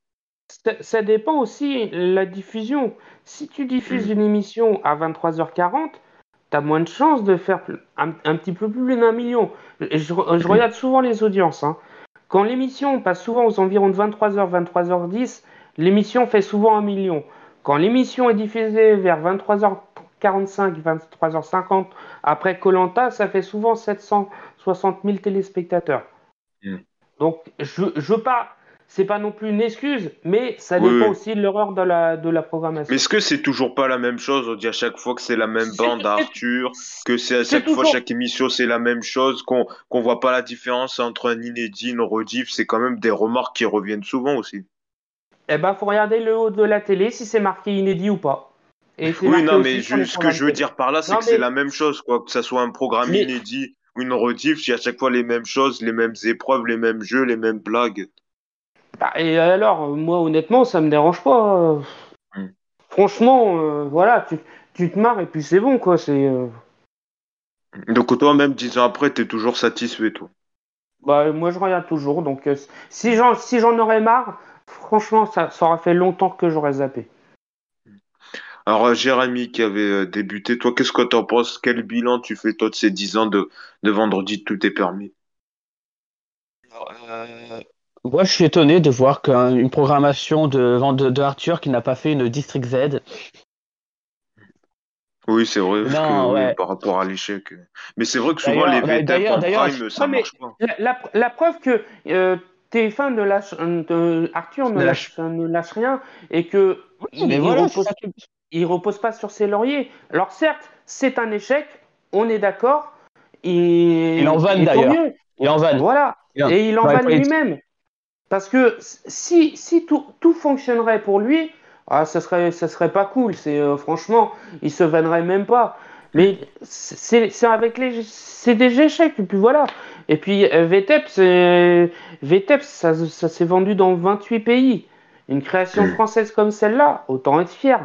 ça, dépend aussi la diffusion. Si tu diffuses mm. une émission à 23h40, tu as moins de chances de faire un, petit peu plus d'un million. Je, je, mm. regarde souvent les audiences. Hein. Quand l'émission passe souvent aux environs de 23h, 23h10, l'émission fait souvent un million. Quand l'émission est diffusée vers 23h45, 23h50, après Colanta, ça fait souvent 760 000 téléspectateurs. Mm. Donc, je, je pas c'est pas non plus une excuse, mais ça dépend aussi de l'erreur de la, de la programmation. Mais est-ce que c'est toujours pas la même chose? On dit à chaque fois que c'est la même bande à Arthur, que c'est à chaque fois, chaque émission, c'est la même chose, qu'on qu'on voit pas la différence entre un inédit, une rediff, c'est quand même des remarques qui reviennent souvent aussi. Eh ben, faut regarder le haut de la télé si c'est marqué inédit ou pas. Et oui, non, mais ce que je veux dire par là, c'est que c'est la même chose, quoi. Que ce soit un programme inédit ou une rediff, a à chaque fois les mêmes choses, les mêmes épreuves, les mêmes jeux, les mêmes blagues. Bah, et alors, moi, honnêtement, ça me dérange pas. Hmm. Franchement, euh, voilà, tu, tu, te marres et puis c'est bon, quoi. C'est. Euh. Donc toi, même dix ans après, t'es toujours satisfait, toi? Bah, moi, je regarde toujours. Donc, euh, si j'en si j'en aurais marre, franchement, ça, ça aurait fait longtemps que j'aurais zappé. Alors, Jérémy qui avait débuté, toi, qu'est-ce que t'en penses? Quel bilan tu fais, toi, de ces dix ans de, de vendredi Tout est permis? Moi, je suis étonné de voir qu'une programmation de, de, de, Arthur qui n'a pas fait une District Z. Oui, c'est vrai, par rapport à l'échec. Mais c'est vrai que souvent, les VTEP en prime, ça marche pas. La, preuve que euh, TF1 ne lâche, Arthur ne, lâche, ne lâche rien et que il, repose, repose pas sur ses lauriers. Alors certes, c'est un échec, on est d'accord. Il, en vanne d'ailleurs. Il en vanne. Voilà. Et il en vanne lui-même. Parce que si, si tout, tout fonctionnerait pour lui, ah, ça serait, ça serait pas cool. C'est euh, franchement, il se vannerait même pas. Mais c'est avec les, c'est des échecs. Et puis voilà. Et puis euh, VTEP, VTEP, ça, ça s'est vendu dans 28 pays. Une création française comme celle-là, autant être fier.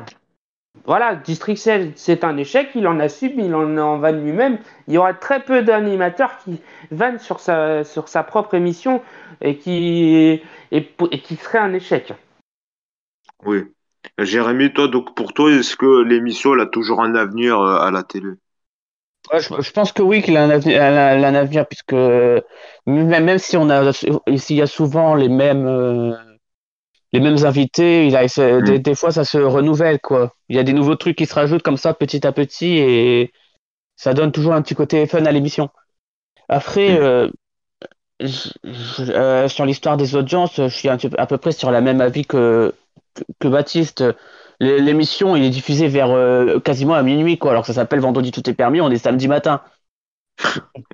Voilà, District 16, c'est un échec, il en a subi, il en, en vanne lui-même. Il y aura très peu d'animateurs qui vannent sur sa, sur sa propre émission et qui, et, qui serait un échec. Oui. Jérémy, toi, donc pour toi, est-ce que l'émission a toujours un avenir euh, à la télé? Je, pense que oui, qu'il a un avenir, un avenir puisque même, même si on a, s'il y a souvent les mêmes, euh, les mêmes invités, il a, mm. des, fois ça se renouvelle quoi. Il y a des nouveaux trucs qui se rajoutent comme ça petit à petit et ça donne toujours un petit côté fun à l'émission. Après, mm. euh, euh, sur l'histoire des audiences, je suis à peu près sur la même avis que, que, Baptiste. L'émission, il est diffusé vers euh, quasiment à minuit, quoi. Alors que ça s'appelle Vendredi tout est permis, on est samedi matin.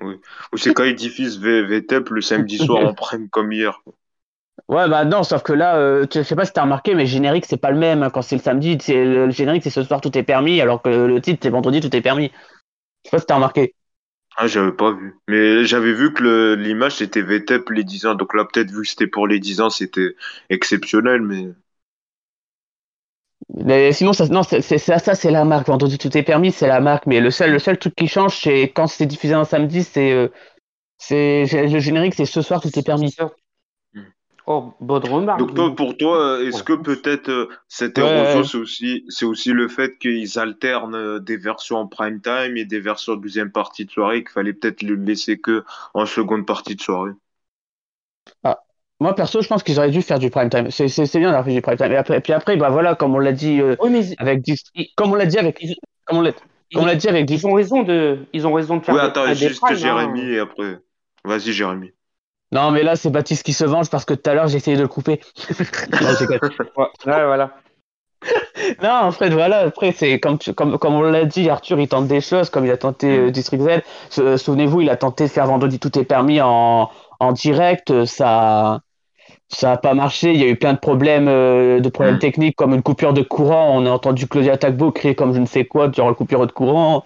oui. Ou c'est quand ils diffusent VTEP le samedi soir en prime comme hier. Ouais, bah non, sauf que là, euh, je sais pas si t'as remarqué, mais le générique, c'est pas le même. Quand c'est le samedi, c'est le générique, c'est ce soir tout est permis, alors que le titre, c'est vendredi tout est permis. Je sais pas si t'as remarqué. Ah, j'avais pas vu. Mais j'avais vu que l'image c'était VTEP les 10 ans. Donc là, peut-être vu que c'était pour les 10 ans, c'était exceptionnel, mais. mais sinon, ça, non, c'est ça, ça c'est la marque. Vendredi tout est permis, c'est la marque. Mais le seul, le seul truc qui change, c'est quand c'est diffusé un samedi, c'est, euh, c'est le générique, c'est ce soir tout est permis. Oh, bonne remarque. Donc toi, pour toi, est-ce que peut-être euh, cette érosion, c'est aussi, c'est aussi le fait qu'ils alternent euh, des versions en prime time et des versions de deuxième partie de soirée, qu'il fallait peut-être le laisser que en seconde partie de soirée? Ah. Moi, perso, je pense qu'ils auraient dû faire du prime time. C'est, bien d'avoir fait du prime time. Et, après, puis après, bah voilà, comme on l'a dit euh, avec comme on l'a dit avec, comme on l'a, on l'a dit avec Ils ont raison de, ils ont raison de faire. Oui, attends, juste hein. Jérémy et après. Vas-y, Jérémy. Non, mais là, c'est Baptiste qui se venge parce que tout à l'heure, j'ai essayé de le couper. ouais, voilà. non, en fait, voilà. Après, c'est comme, comme, comme on l'a dit, Arthur, il tente des choses, comme il a tenté euh, District Z. Souvenez-vous, il a tenté de faire Vendredi Tout est permis en, en direct. Ça ça n'a pas marché. Il y a eu plein de problèmes, euh, de problèmes techniques, comme une coupure de courant. On a entendu Claudia Tagbo crier comme je ne sais quoi durant la coupure de courant.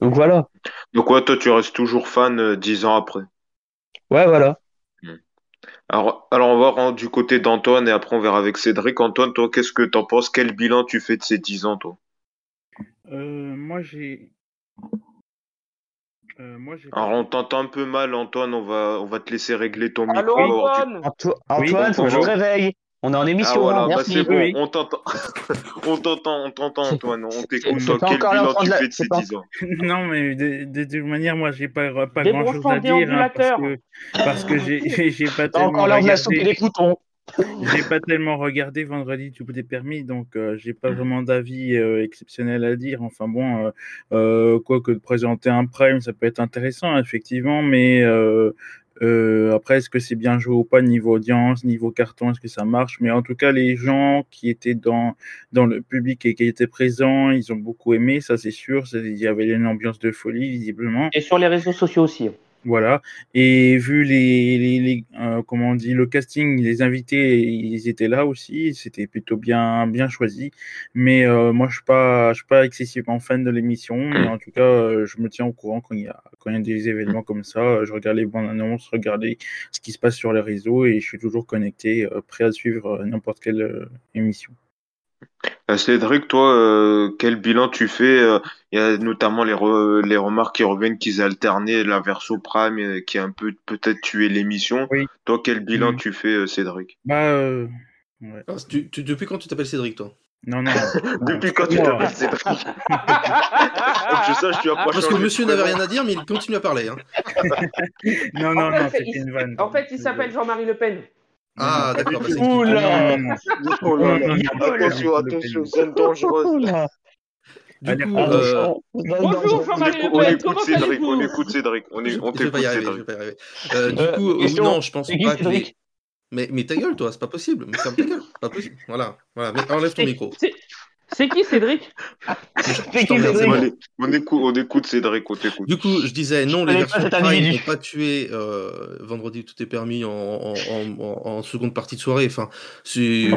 Donc voilà. Donc ouais, toi, tu restes toujours fan euh, dix ans après? Ouais, voilà. Hmm. Alors, alors, on va rendre du côté d'Antoine et après on verra avec Cédric. Antoine, toi, qu'est-ce que t'en penses? Quel bilan tu fais de ces 10 ans, toi? Euh, Moi, j'ai. Euh, moi, Alors, on t'entend un peu mal, Antoine. On va, on va te laisser régler ton Allô, micro. Antoine, Antoine, faut que je réveille. On est en émission. Ah, voilà, bah, c'est bon, on t'entend. on t'entend, on t'entend, Antoine. On t'écoute. Quel bilan tu fais de ces 10 ans Non, mais de, toute manière, moi, j'ai pas, pas grand chose à dire. Hein, parce que, parce que j'ai pas tellement. encore de la soupe et des boutons. j'ai pas tellement regardé vendredi tout est permis, donc euh, j'ai pas vraiment d'avis euh, exceptionnel à dire. Enfin bon, euh, euh, quoi que de présenter un prime, ça peut être intéressant effectivement, mais Euh, après, est-ce que c'est bien joué ou pas niveau audience, niveau carton, est-ce que ça marche? Mais en tout cas, les gens qui étaient dans, dans le public et qui étaient présents, ils ont beaucoup aimé, ça c'est sûr. Il y avait une ambiance de folie, visiblement. Et sur les réseaux sociaux aussi. Voilà. Et vu les, les, euh, comment on dit, le casting, les invités, ils étaient là aussi. C'était plutôt bien, bien choisi. Mais euh, moi, je suis pas, je suis pas excessivement fan de l'émission. En tout cas, euh, je me tiens au courant quand il y a, quand il y a des événements comme ça. Je regarde les bandes annonces, regarder ce qui se passe sur les réseaux et je suis toujours connecté, prêt à suivre n'importe quelle émission. Euh, Cédric, toi, euh, quel bilan tu fais? Euh, il y a notamment les, les remarques qui reviennent qu'ils alternaient la verso Prime qui a un peu peut-être tué l'émission. Toi, quel bilan mm. tu fais, Cédric? Bah, ouais. Ah, depuis quand tu t'appelles Cédric, toi? Non, non. depuis quand tu t'appelles Cédric? je sais, tu as pas Parce que monsieur n'avait rien à dire, mais il continue à parler. Hein. non, non, non, c'était une vanne. En fait, il s'appelle Jean-Marie Le Pen. Ah, d'accord. Bah, Oula Attention, attention, c'est dangereux. Du coup, euh... Bonjour, on, écoute Cédric, on écoute Cédric, on, est, on t'écoute Cédric. Euh, du coup, euh, non, je pense pas que les... mais, mais ta gueule, toi, c'est pas possible. Mais ferme ta gueule, pas possible. Voilà, voilà. Mais enlève ton micro. C'est qui Cédric C'est qui Cédric on, écoute, on écoute Cédric, on t'écoute. Du coup, je disais non, les versions Prime n'ont pas tué euh, vendredi tout est permis en, en, en, en, seconde partie de soirée. Enfin, je,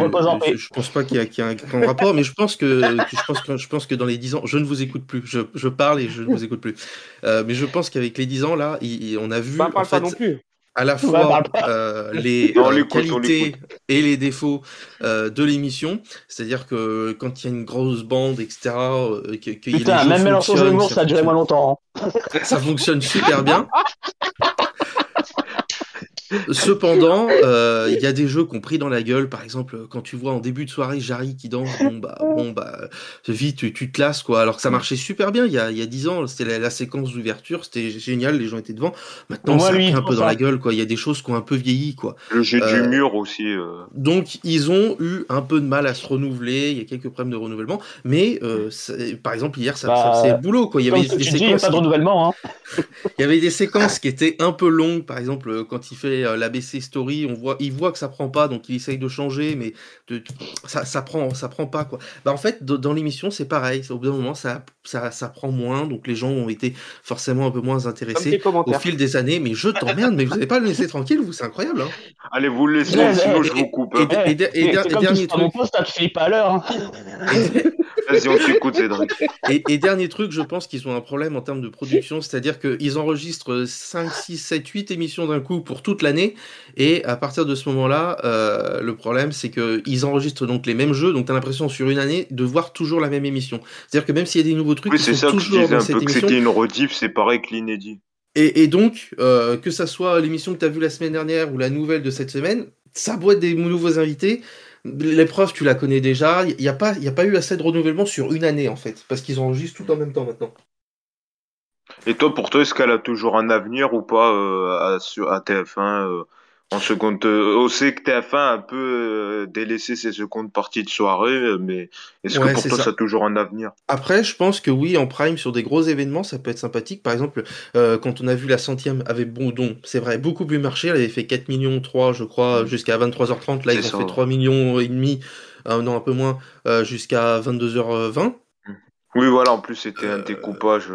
je pense pas qu'il y, qu y, a un grand rapport, mais je pense que, que, je pense que je pense que dans les 10 ans, je ne vous écoute plus. Je, je parle et je ne vous écoute plus. Euh, mais je pense qu'avec les 10 ans là, il, on a vu. Bah, en fait, pas non plus à la fois euh, les euh, qualités et les défauts euh, de l'émission. C'est-à-dire que quand il y a une grosse bande, etc., euh, que, que Putain, même Mélenchon Zemmour, ça a duré moins longtemps. Hein. Ça fonctionne super bien. Cependant, euh, il y a des jeux qu'on pris dans la gueule. Par exemple, quand tu vois en début de soirée Jarry qui danse, bon bah, bon bah, vite tu, tu te lasses quoi. Alors que ça marchait super bien il y a, il y a 10 ans. C'était la, séquence d'ouverture, c'était génial, les gens étaient devant. Maintenant, ça pris un peu dans la gueule quoi. Il y a des choses qui ont un peu vieilli quoi. Le jeu du euh, mur aussi. Euh. Donc ils ont eu un peu de mal à se renouveler. Il y a quelques problèmes de renouvellement, mais par exemple hier ça, bah, c'est le boulot quoi. Il y avait des séquences. Il pas de renouvellement. Hein. il y avait des séquences qui étaient un peu longues. Par exemple, quand il fait euh, l'ABC Story, on voit, il voit que ça prend pas, donc il essaye de changer, mais ça, ça prend, ça prend pas quoi. Bah en fait, dans l'émission, c'est pareil. Au bout d'un moment, ça, ça, ça prend moins, donc les gens ont été forcément un peu moins intéressés au fil des années. Mais je t'emmerde, mais vous n'avez pas le laisser tranquille, vous, c'est incroyable. Hein. Allez, vous le laissez, sinon je vous coupe. Hein. Et, dernier truc. Poste, pas à l'heure. Hein. Vas-y, on t'écoute. Et, et, dernier truc, je pense qu'ils ont un problème en termes de production, c'est-à-dire qu'ils enregistrent 5, 6, 7, 8 émissions d'un coup pour toute l'année, et à partir de ce moment-là, euh, le problème, c'est qu'ils enregistrent donc les mêmes jeux, donc tu as l'impression sur une année de voir toujours la même émission. C'est-à-dire que même s'il y a des nouveaux trucs, oui, c'est ça que je disais un peu, que c'était une rediff, c'est pareil que l'inédit. Et, et, donc, euh, que ça soit l'émission que tu as vue la semaine dernière ou la nouvelle de cette semaine, ça être des nouveaux invités. L'épreuve, tu la connais déjà. Il n'y a, pas, a pas eu assez de renouvellement sur une année, en fait, parce qu'ils enregistrent tout en même temps maintenant. Et toi, pour toi, est-ce qu'elle a toujours un avenir ou pas euh, à, TF1 en seconde, euh, on sait que TF1 a un peu euh, délaissé ses secondes parties de soirée, euh, mais est-ce que pour toi ça. a toujours un avenir? Après, je pense que oui, en prime sur des gros événements, ça peut être sympathique. Par exemple, quand on a vu la centième avec Boudon, c'est vrai, beaucoup plus marché. Elle avait fait 4 millions 3, je crois, jusqu'à 23h30. Là, ils ont fait 3 millions et demi, non un peu moins, jusqu'à 22h20. Oui, voilà. En plus, c'était un découpage.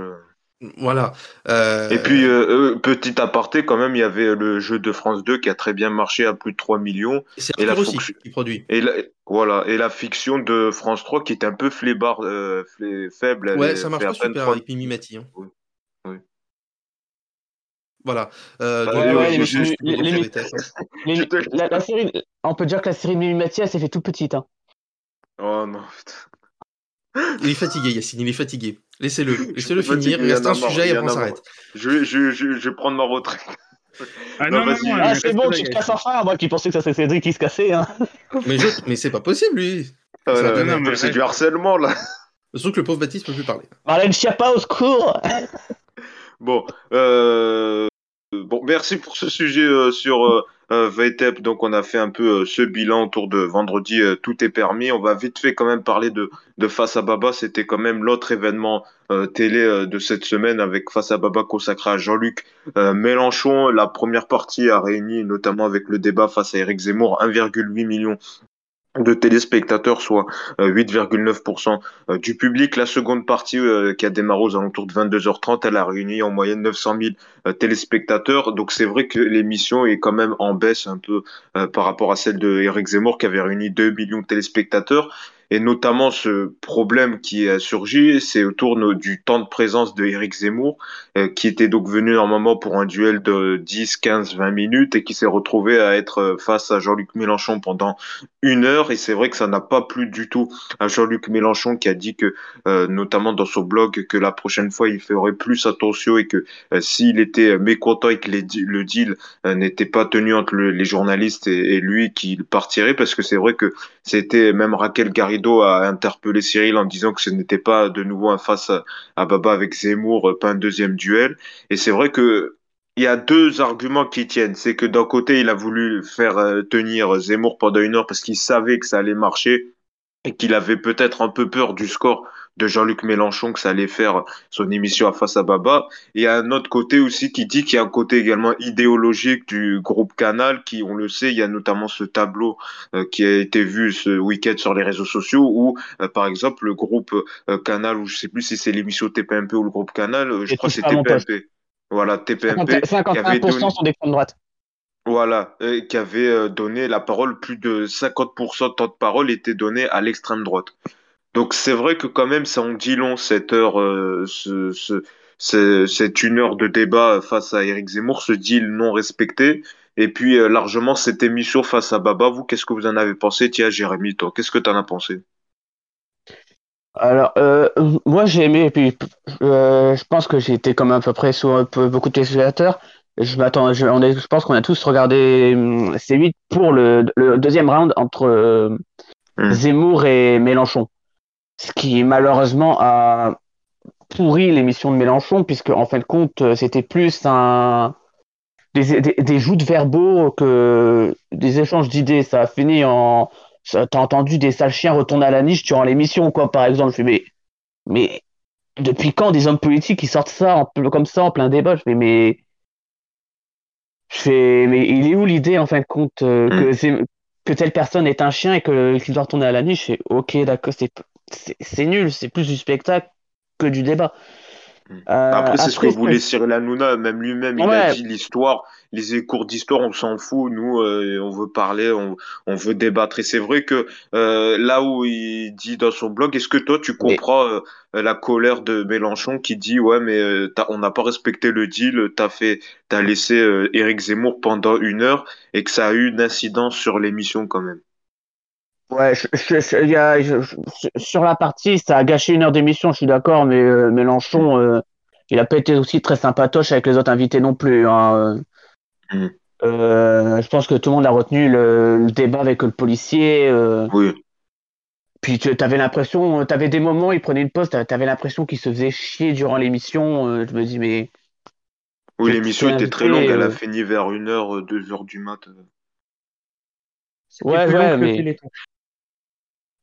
Voilà. Euh... Et puis, euh, euh, petit aparté, quand même, il y avait le jeu de France 2 qui a très bien marché à plus de 3 millions. C'est la aussi qui produit. Et la... voilà. Et la fiction de France 3 qui est un peu flébard, euh, faible. Ouais, ça marche pas super 3... avec Mimi Mati. Hein. Oui. oui. Voilà. on peut dire que la série Mimi Mati, elle s'est fait toute petite. Hein. Oh non, putain. Il est fatigué, Yacine, il est fatigué. Laissez-le, laissez-le finir. Il reste un sujet et après on s'arrête. Je, je, je, je vais prendre ma retraite. Ah non, non, non, ah, c'est bon, tu te casses enfin, moi qui pensais que ça c'est Cédric qui se cassait. Hein. Mais, je... mais c'est pas possible, lui. Euh, c'est du harcèlement, là. Sauf que le pauvre Baptiste peut plus parler. Marlène Schiappa, au secours Bon, euh... bon, merci pour ce sujet euh, sur euh, euh, donc on a fait un peu euh, ce bilan autour de vendredi, tout est permis. On va vite fait quand même parler de, de Face à Baba, c'était quand même l'autre événement télé de cette semaine avec Face à Baba consacré à Jean-Luc Mélenchon. La première partie a réuni notamment avec le débat face à Eric Zemmour 1,8 million de téléspectateurs, soit 8,9% euh, euh, du public. La seconde partie, euh, qui a démarré aux alentours de 22h30, elle a réuni en moyenne 900 000 téléspectateurs. Donc c'est vrai que l'émission est quand même en baisse un peu par rapport à celle de Eric Zemmour, qui avait réuni 2 millions de téléspectateurs. Et notamment ce problème qui a surgi, c'est autour du temps de présence de Eric Zemmour, euh, qui était donc venu normalement pour un duel de 10, 15, 20 minutes et qui s'est retrouvé à être face à Jean-Luc Mélenchon pendant une heure. Et c'est vrai que ça n'a pas plu du tout à Jean-Luc Mélenchon qui a dit que, euh, notamment dans son blog, que la prochaine fois il ferait plus attention et que euh, s'il était mécontent et que le deal n'était pas tenu entre les journalistes et, et lui, qu'il partirait parce que c'est vrai que c'était même Raquel Garrido a interpellé Cyril en disant que ce n'était pas de nouveau un face à, Baba avec Zemmour, pas un deuxième duel. Et c'est vrai que il y a deux arguments qui tiennent. C'est que d'un côté, il a voulu faire euh, tenir Zemmour pendant une heure parce qu'il savait que ça allait marcher et qu'il avait peut-être un peu peur du score de Jean-Luc Mélenchon que ça allait faire son émission à Face à Baba. Et il y a un autre côté aussi qui dit qu'il y a un côté également idéologique du groupe Canal, qui, on le sait, il y a notamment ce tableau euh, qui a été vu ce week-end sur les réseaux sociaux où, euh, par exemple, le groupe euh, Canal, ou je sais plus si c'est l'émission TPMP ou le groupe Canal, je crois que c'est TPMP. Voilà, TPMP. 51% sont des de droite. Voilà, qui avait donné la parole, plus de 50% de temps de parole était donné à l'extrême droite. Donc c'est vrai que quand même ça en dit long cette heure, euh, ce, ce, cette une heure de débat face à Eric Zemmour, ce deal non respecté. Et puis euh, largement cette émission face à Baba, vous, qu'est-ce que vous en avez pensé Tiens, Jérémy, toi, qu'est-ce que tu en as pensé? Alors, euh, moi j'ai aimé, et puis je pense que été comme à peu près sur beaucoup de téléspectateurs. Je m'attends, je, je pense qu'on a tous regardé hum, C8 pour le, deuxième round entre hmm. Zemmour et Mélenchon ce qui malheureusement a pourri l'émission de Mélenchon, puisque en fin de compte, c'était plus un des, des, des joutes verbaux que des échanges d'idées. Ça a fini en t'as entendu des sales chiens retourner à la niche durant l'émission, quoi, par exemple. Je fais, mais, mais depuis quand des hommes politiques qui sortent ça en, comme ça en plein débat? Je fais, mais. Je fais, mais il est où l'idée en fin de compte euh, que, mm. que telle personne est un chien et qu'il doit retourner à la niche? C'est ok, d'accord, c'est c'est nul, c'est plus du spectacle que du débat. Hmm. Euh, après, c'est ce que voulait Cyril Hanouna, même lui-même, il a dit l'histoire, les cours d'histoire, on s'en fout, nous, euh, on veut parler, on, veut débattre. Et c'est vrai que euh, là où il dit dans son blog, est-ce que toi, tu comprends la colère de Mélenchon qui dit, ouais, mais on n'a pas respecté le deal, t'as fait, t'as laissé Éric Zemmour pendant une heure et que ça a eu une incidence sur l'émission quand même. Ouais, sur la partie, ça a gâché une heure d'émission, je suis d'accord, mais euh, Mélenchon, mm. euh, il a pas été aussi très sympatoche avec les autres invités non plus. Hein. Mm. Euh, je pense que tout le monde a retenu le, débat avec le policier. oui. Puis tu avais l'impression, tu avais des moments, il prenait une pause, tu avais l'impression qu'il se faisait chier durant l'émission. je me dis, mais. Oui, l'émission était très longue, elle a fini vers 1h, 2h du mat. Ouais, ouais, mais.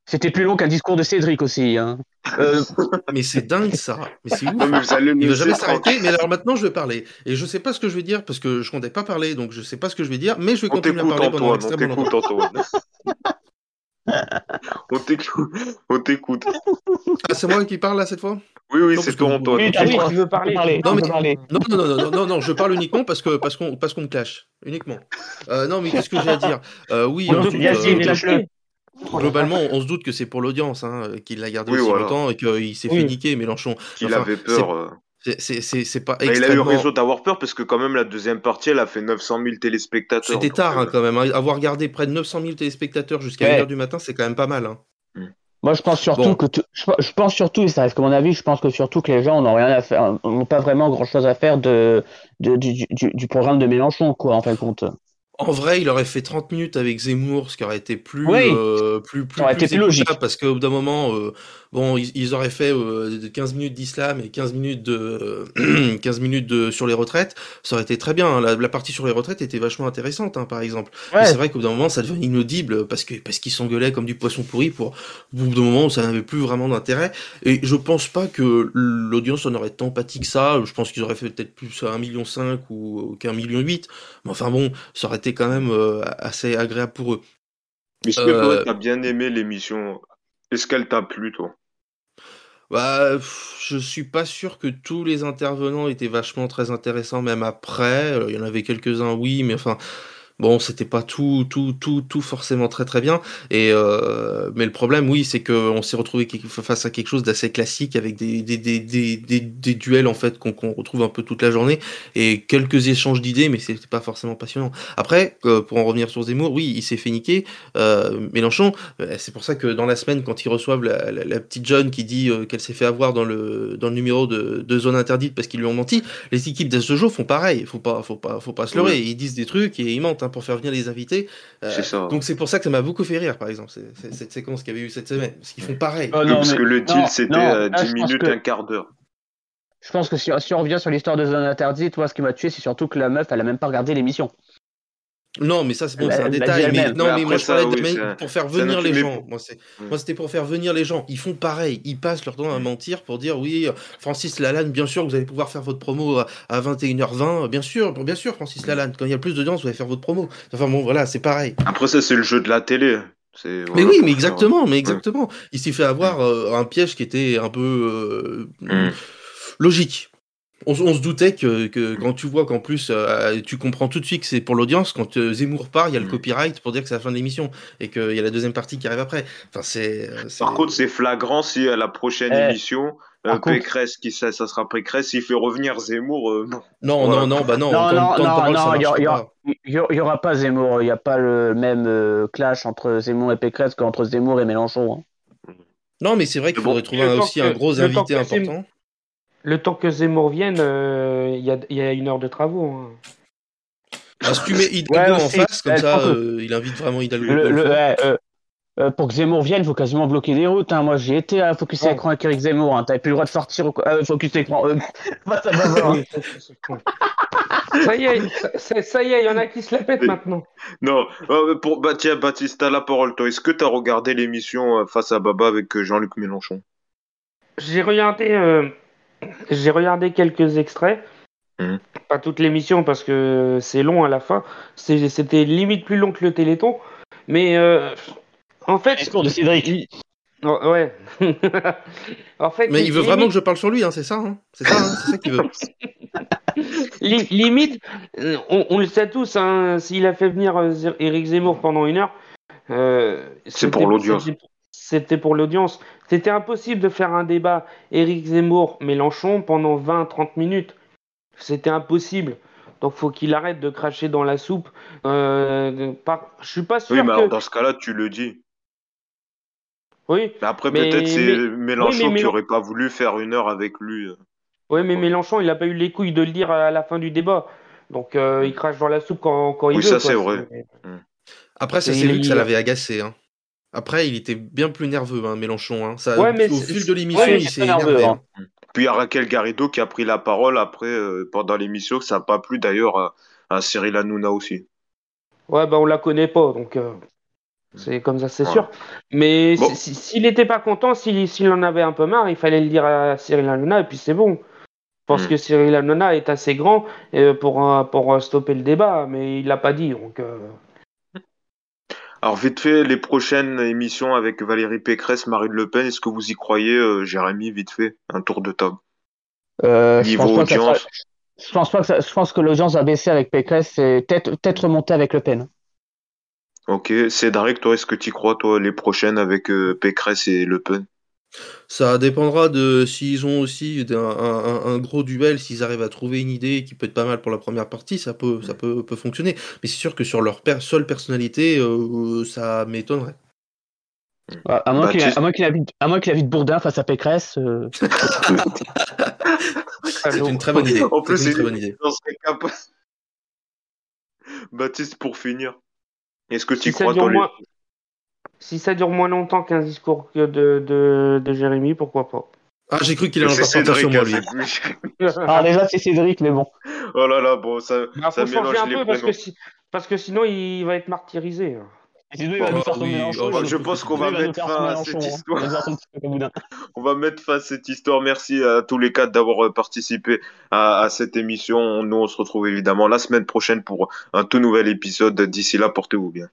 C'était plus long qu'un discours de Cédric aussi. Hein. Euh, mais c'est dingue ça. Mais c'est ouf. Il va jamais s'arrêter. Mais alors maintenant, je vais parler. Et je sais pas ce que je vais dire parce que je comptais pas parler, donc je sais pas ce que je vais dire. Mais je vais continuer à parler pendant extrêmement longtemps. on t'écoute. On t'écoute. Ah, c'est moi qui parle là cette fois? Oui, oui, c'est toi, Antoine. Oui, tu veux parler. Non, mais... non, non, non, non, non, non, je parle uniquement parce que parce qu'on parce qu'on me clash, uniquement. Euh, non, mais qu'est-ce que j'ai à dire? Euh, Oui, on, euh, Globalement, on se doute que c'est pour l'audience hein, qu'il l'a gardé aussi longtemps et qu'il s'est fait niquer, Mélenchon. Qu'il avait peur. Euh. C'est pas extrêmement... Il a eu raison d'avoir peur parce que quand même la deuxième partie, elle a fait 900 000 téléspectateurs. C'était tard hein, euh. quand même. Hein. Avoir gardé près de 900 000 téléspectateurs jusqu'à 1h du matin, c'est quand même pas mal. Hmm. Moi, je pense surtout que je pense surtout, et ça reste mon avis, je pense que surtout que les gens n'ont rien à faire, n'ont pas vraiment grand chose à faire de, du, du, programme de Mélenchon, quoi, en fin de compte. En vrai, il aurait fait 30 minutes avec Zemmour, ce qui aurait été plus, euh, plus, plus, plus, logique. Parce qu'au bout d'un moment, euh, Bon, ils, auraient fait 15 minutes d'islam et 15 minutes de 15 minutes de sur les retraites, ça aurait été très bien. La, la partie sur les retraites était vachement intéressante, hein, par exemple. Ouais. C'est vrai qu'au bout d'un moment, ça devenait inaudible parce que parce qu'ils s'engueulaient comme du poisson pourri pour au bout d'un moment où ça n'avait plus vraiment d'intérêt. Et je pense pas que l'audience en aurait tant pâti que ça. Je pense qu'ils auraient fait peut-être plus à 1,5 million ou qu'un million 8. Mais enfin bon, ça aurait été quand même assez agréable pour eux. Est-ce que toi, t'as bien aimé l'émission Est-ce qu'elle t'a plu, toi? Bah, je suis pas sûr que tous les intervenants étaient vachement très intéressants, même après. Il y en avait quelques-uns, oui, mais enfin, Bon, c'était pas tout, tout, tout, tout forcément très très bien. Et euh, mais le problème, oui, c'est qu'on s'est retrouvé face à quelque chose d'assez classique avec des, des, des, des, des, duels en fait qu'on retrouve un peu toute la journée et quelques échanges d'idées, mais c'était pas forcément passionnant. Après, euh, pour en revenir sur Zemmour, oui, il s'est fait niquer. Euh, Mélenchon, c'est pour ça que dans la semaine, quand ils reçoivent la, la, petite jeune qui dit qu'elle s'est fait avoir dans le dans le numéro de, de zone interdite parce qu'ils lui ont menti, les équipes d'Assojo font pareil. Faut pas, faut pas, faut pas se leurrer. Ils disent des trucs et ils mentent. Hein, pour faire venir les invités. Euh, donc c'est pour ça que ça m'a beaucoup fait rire, par exemple, cette séquence qu'il y avait eu cette semaine. Parce qu'ils font pareil. Oh, parce que le deal, c'était 10 minutes, un quart d'heure. Je pense que si, on revient sur l'histoire de Zone Interdite, toi, ce qui m'a tué, c'est surtout que la meuf, elle a même pas regardé l'émission. Non, mais ça, c'est bon, c'est un détail. Mais, non, mais, moi, je parlais de pour faire venir les gens. Moi, c'était pour faire venir les gens. Ils font pareil. Ils passent leur temps à mentir pour dire oui, Francis Lalanne, bien sûr, vous allez pouvoir faire votre promo à 21h20. Bien sûr, bien sûr, Francis Lalanne. Quand il y a plus d'audience, vous allez faire votre promo. Enfin, bon, voilà, c'est pareil. Après, ça, c'est le jeu de la télé. mais oui, mais exactement, mais exactement. Il s'est fait avoir euh, un piège qui était un peu euh, mm. logique on, se doutait que, que, quand tu vois qu'en plus euh, tu comprends tout de suite que c'est pour l'audience quand euh, Zemmour part il y a le mm. copyright pour dire que c'est la fin de l'émission et qu'il y a la deuxième partie qui arrive après. Enfin c'est euh, par contre c'est flagrant si à la prochaine eh, émission Pécresse qui ça, ça sera Pécresse s'il fait revenir Zemmour non. Non non bah non non non non il y, aura pas. Zemmour il n'y a pas le même clash entre Zemmour et Pécresse qu'entre Zemmour et Mélenchon hein. non mais c'est vrai qu'il faudrait trouver aussi un gros invité important le temps que Zemmour vienne, euh, il y, a, une heure de travaux. Hein. Ah, si tu mets Hidalgo en face, comme ça, euh, il invite vraiment Hidalgo. Euh, pour que Zemmour vienne, il faut quasiment bloquer les routes. Hein. Moi, j'ai été à Focus Écran avec Eric Zemmour. Hein. T'avais plus le droit de sortir au Focus Écran. ça y est, ça, y est, il y en a qui se la pètent maintenant. Non, pour, bah, tiens, Baptiste, t'as la parole, toi. Est-ce que t'as regardé l'émission Face à Baba avec Jean-Luc Mélenchon? J'ai regardé j'ai regardé quelques extraits. Mhm. Pas toute l'émission parce que c'est long à la fin. C'était limite plus long que le Téléthon. Mais euh, en fait. Discours de Cédric. Oh, ouais. en fait, mais il veut vraiment que je parle sur lui, hein, c'est ça, hein c'est ça, hein, ça qu'il veut. limite, on, le sait tous, hein, s'il a fait venir Eric euh, Zemmour pendant une heure, euh, c'est pour l'audience. C'était pour l'audience. C'était impossible de faire un débat Éric Zemmour-Mélenchon pendant 20-30 minutes. C'était impossible. Donc faut qu'il arrête de cracher dans la soupe. Euh, Je suis pas sûr. Oui, mais dans ce cas-là, tu le dis. Oui. Mais après, peut-être c'est Mélenchon qui n'aurait pas voulu faire une heure avec lui. Oui, mais Mélenchon, il n'a pas eu les couilles de le dire à la fin du débat. Donc euh, il crache dans la soupe quand, quand il veut. Oui, ça c'est vrai. Après, c'est lui que ça l'avait agacé. Hein. Après, il était bien plus nerveux, hein, Mélenchon. Hein. Ça, mais au fil de l'émission, il s'est énervé. Hein. Puis il y a Raquel Garrido qui a pris la parole après, euh, pendant l'émission, que ça n'a pas plu d'ailleurs à, Cyril Hanouna aussi. Ouais, bah on la connaît pas, donc euh, c'est comme ça, c'est sûr. Mais s'il n'était pas content, s'il en avait un peu marre, il fallait le dire à Cyril Hanouna et puis c'est bon. Je pense hmm. que Cyril Hanouna est assez grand euh, pour, pour stopper le débat, mais il l'a pas dit, donc. Alors vite fait, les prochaines émissions avec Valérie Pécresse, Marine Le Pen, est-ce que vous y croyez, euh, Jérémy, vite fait, un tour de table? Euh, Niveau je audience. Je pense pas que je pense que l'audience a baissé avec Pécresse et peut-être peut remontée avec Le Pen. Ok, Cédric, toi, est-ce que tu crois, toi, les prochaines avec euh, Pécresse et Le Pen? Ça dépendra de s'ils ont aussi un, gros duel, s'ils arrivent à trouver une idée qui peut être pas mal pour la première partie, ça peut, ça peut, peut fonctionner. Mais c'est sûr que sur leur seule personnalité, euh, ça m'étonnerait. À moins qu'il invite, invite Bourdin face à Pécresse. Euh. c'est une très bonne idée. En plus, c'est une très bonne idée. Baptiste, pour finir, est-ce que tu crois toi si ça dure moins longtemps qu'un discours de, de, de Jérémy, pourquoi pas? Ah, j'ai cru qu'il allait encore partir sur moi, lui. Alors ah, déjà, c'est Cédric, mais bon. Oh là là, bon, ça, bah, ça mélange un peu parce que, parce que sinon, il va être martyrisé. je pense qu'on va mettre fin à cette histoire. on va mettre fin à cette histoire. Merci à tous les quatre d'avoir euh, participé à, à, cette émission. Nous, on se retrouve évidemment la semaine prochaine pour un tout nouvel épisode. D'ici là, portez-vous bien.